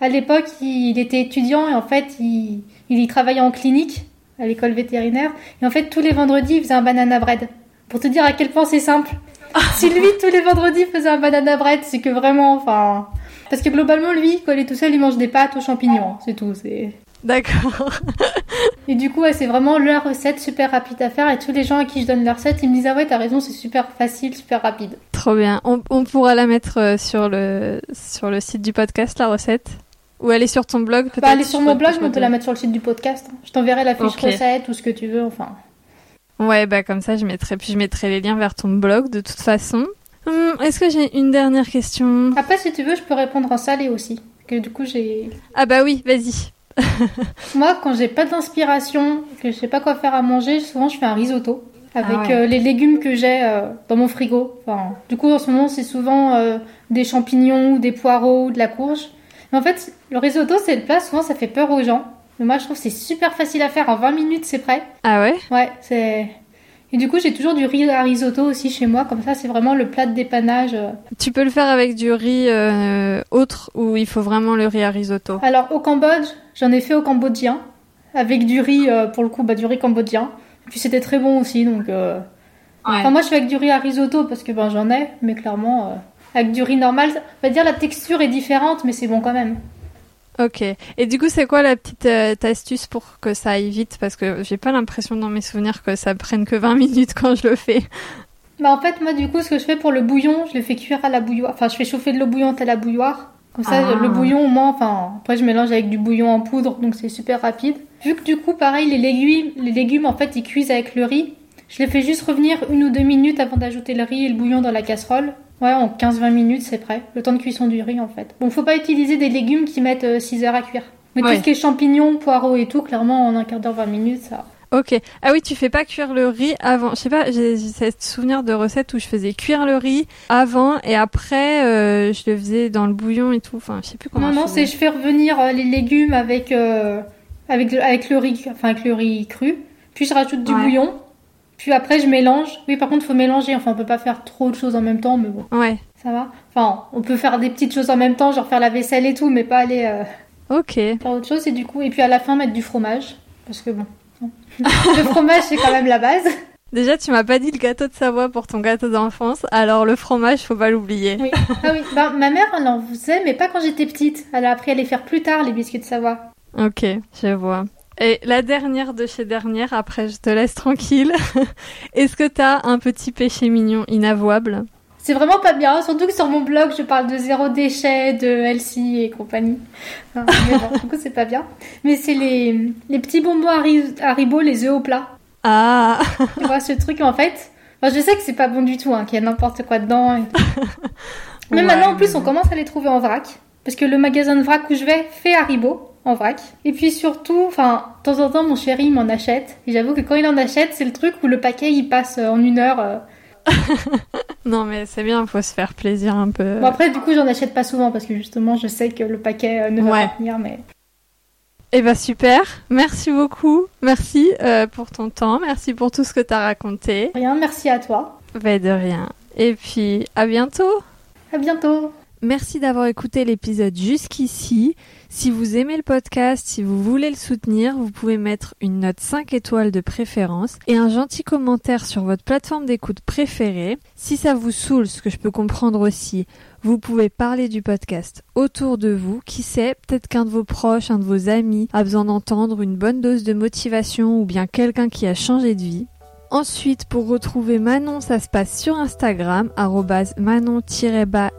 à l'époque, il était étudiant et en fait, il, il y travaillait en clinique à l'école vétérinaire. Et en fait, tous les vendredis, il faisait un banana bread. Pour te dire à quel point c'est simple. si lui, tous les vendredis, faisait un banana bread, c'est que vraiment, enfin... Parce que globalement, lui, quand il est tout seul, il mange des pâtes aux champignons. C'est tout. C'est... D'accord. Et du coup, ouais, c'est vraiment leur recette super rapide à faire. Et tous les gens à qui je donne la recette, ils me disent Ah ouais, t'as raison, c'est super facile, super rapide. Trop bien. On, on pourra la mettre euh, sur le, sur le site du podcast, la recette Ou elle est sur ton blog peut-être Bah, elle est sur mon blog, je mais on peux peut la mettre sur le site du podcast. Je t'enverrai la fiche Ok. recette ou ce que tu veux, enfin. Ouais, bah comme ça, je mettrai, puis je mettrai les liens vers ton blog de toute façon. Hum, Est-ce que j'ai une dernière question? Après, si tu veux, je peux répondre en salé aussi. Que du coup, j'ai. Ah bah oui, vas-y. Moi, quand j'ai pas d'inspiration, que je sais pas quoi faire à manger, souvent je fais un risotto avec Ah ouais. euh, les légumes que j'ai euh, dans mon frigo. Enfin, du coup, en ce moment, c'est souvent euh, des champignons, ou des poireaux, ou de la courge. Mais en fait, le risotto, c'est le plat, souvent ça fait peur aux gens. Mais moi, je trouve que c'est super facile à faire. En 20 minutes, c'est prêt. Ah ouais? Ouais, c'est. Et du coup, j'ai toujours du riz à risotto aussi chez moi. Comme ça, c'est vraiment le plat de dépannage. euh. Tu peux le faire avec du riz euh, autre ou il faut vraiment le riz à risotto? Alors, au Cambodge, j'en ai fait au cambodgien. Avec du riz, euh, pour le coup, bah, du riz cambodgien. Et puis, c'était très bon aussi. Donc, euh, Enfin, moi, je fais avec du riz à risotto parce que ben, j'en ai, mais clairement, euh, avec du riz normal, on va dire la texture est différente, mais c'est bon quand même. Ok. Et du coup, c'est quoi la petite euh, astuce pour que ça aille vite? Parce que j'ai pas l'impression dans mes souvenirs que ça prenne que 20 minutes quand je le fais. Bah, en fait, moi, du coup, ce que je fais pour le bouillon, je le fais cuire à la bouilloire. Enfin, je fais chauffer de l'eau bouillante à la bouilloire. Comme ça, Ah. le bouillon, au moins, enfin, après, je mélange avec du bouillon en poudre, donc c'est super rapide. Vu que du coup, pareil, les légumes, les légumes, en fait, ils cuisent avec le riz. Je les fais juste revenir une ou deux minutes avant d'ajouter le riz et le bouillon dans la casserole. Ouais, en 15-20 minutes, c'est prêt. Le temps de cuisson du riz, en fait. Bon, faut pas utiliser des légumes qui mettent euh, 6 heures à cuire. Mais Ouais. tout ce qui est champignons, poireaux et tout, clairement, en un quart d'heure, 20 minutes, ça. Ok. Ah oui, tu fais pas cuire le riz avant. Je sais pas, j'ai j'ai ce souvenir de recette où je faisais cuire le riz avant et après euh, je le faisais dans le bouillon et tout. Enfin, je sais plus comment. Non, non, c'est je fais revenir euh, les légumes avec, euh, avec, le, avec le riz, enfin avec le riz cru. Puis je rajoute du Ouais. bouillon. Puis après je mélange. Oui, par contre, faut mélanger. Enfin, on peut pas faire trop de choses en même temps, mais bon, Ouais. ça va. Enfin, on peut faire des petites choses en même temps, genre faire la vaisselle et tout, mais pas aller euh, Ok. faire autre chose. Et du coup, et puis à la fin mettre du fromage, parce que bon, hein. le fromage c'est quand même la base. Déjà, tu m'as pas dit le gâteau de Savoie pour ton gâteau d'enfance, alors le fromage, faut pas l'oublier. Oui. Ah oui. Ben, ma mère elle en faisait, mais pas quand j'étais petite. Elle a appris à les faire plus tard les biscuits de Savoie. Ok, je vois. Et la dernière de chez dernière, après je te laisse tranquille. Est-ce que t'as un petit péché mignon inavouable? C'est vraiment pas bien, surtout que sur mon blog, je parle de zéro déchet, de Elsie et compagnie. Enfin, mais bon, du coup, c'est pas bien. Mais c'est les, les petits bonbons Hari- Haribo, les œufs au plat. Ah Tu vois, ce truc, en fait? Enfin, je sais que c'est pas bon du tout, hein, qu'il y a n'importe quoi dedans. et. Mais Ouais, maintenant, en plus, on commence à les trouver en vrac. Parce que le magasin de vrac où je vais fait Haribo en vrac. Et puis surtout, enfin, de temps en temps, mon chéri m'en achète. Et j'avoue que quand il en achète, c'est le truc où le paquet il passe euh, en une heure. euh. Non mais c'est bien, faut se faire plaisir un peu. Bon, après, du coup, j'en achète pas souvent parce que justement, je sais que le paquet euh, ne va Ouais. pas tenir. Mais Eh ben super, merci beaucoup, merci euh, pour ton temps, merci pour tout ce que t'as raconté. rien, merci à toi. Ben de rien. Et puis à bientôt À bientôt. Merci d'avoir écouté l'épisode jusqu'ici. Si vous aimez le podcast, si vous voulez le soutenir, vous pouvez mettre une note 5 étoiles de préférence et un gentil commentaire sur votre plateforme d'écoute préférée. Si ça vous saoule, ce que je peux comprendre aussi, vous pouvez parler du podcast autour de vous. Qui sait, peut-être qu'un de vos proches, un de vos amis a besoin d'entendre une bonne dose de motivation ou bien quelqu'un qui a changé de vie. Ensuite, pour retrouver Manon, ça se passe sur Instagram, manon-the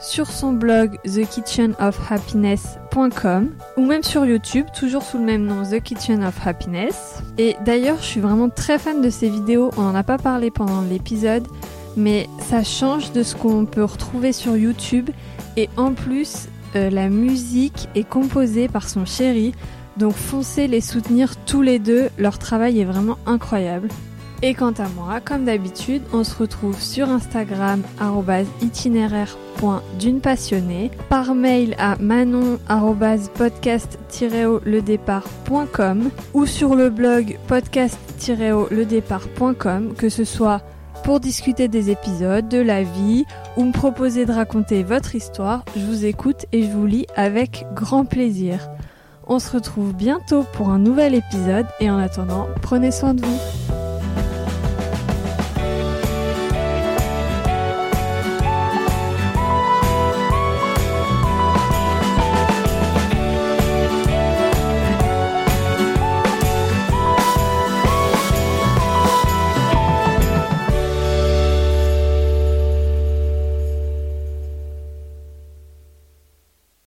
sur son blog thekitchenofhappiness.com ou même sur YouTube, toujours sous le même nom, The Kitchen of Happiness. Et d'ailleurs, je suis vraiment très fan de ces vidéos, on n'en a pas parlé pendant l'épisode, mais ça change de ce qu'on peut retrouver sur YouTube et en plus, euh, la musique est composée par son chéri, Donc foncez les soutenir tous les deux, leur travail est vraiment incroyable. Et quant à moi, comme d'habitude, on se retrouve sur Instagram itinéraire.dunepassionnée, par mail à manon podcast-ledépart.com ou sur le blog podcast-ledépart.com, que ce soit pour discuter des épisodes, de la vie ou me proposer de raconter votre histoire, je vous écoute et je vous lis avec grand plaisir. On se retrouve bientôt pour un nouvel épisode et en attendant, prenez soin de vous.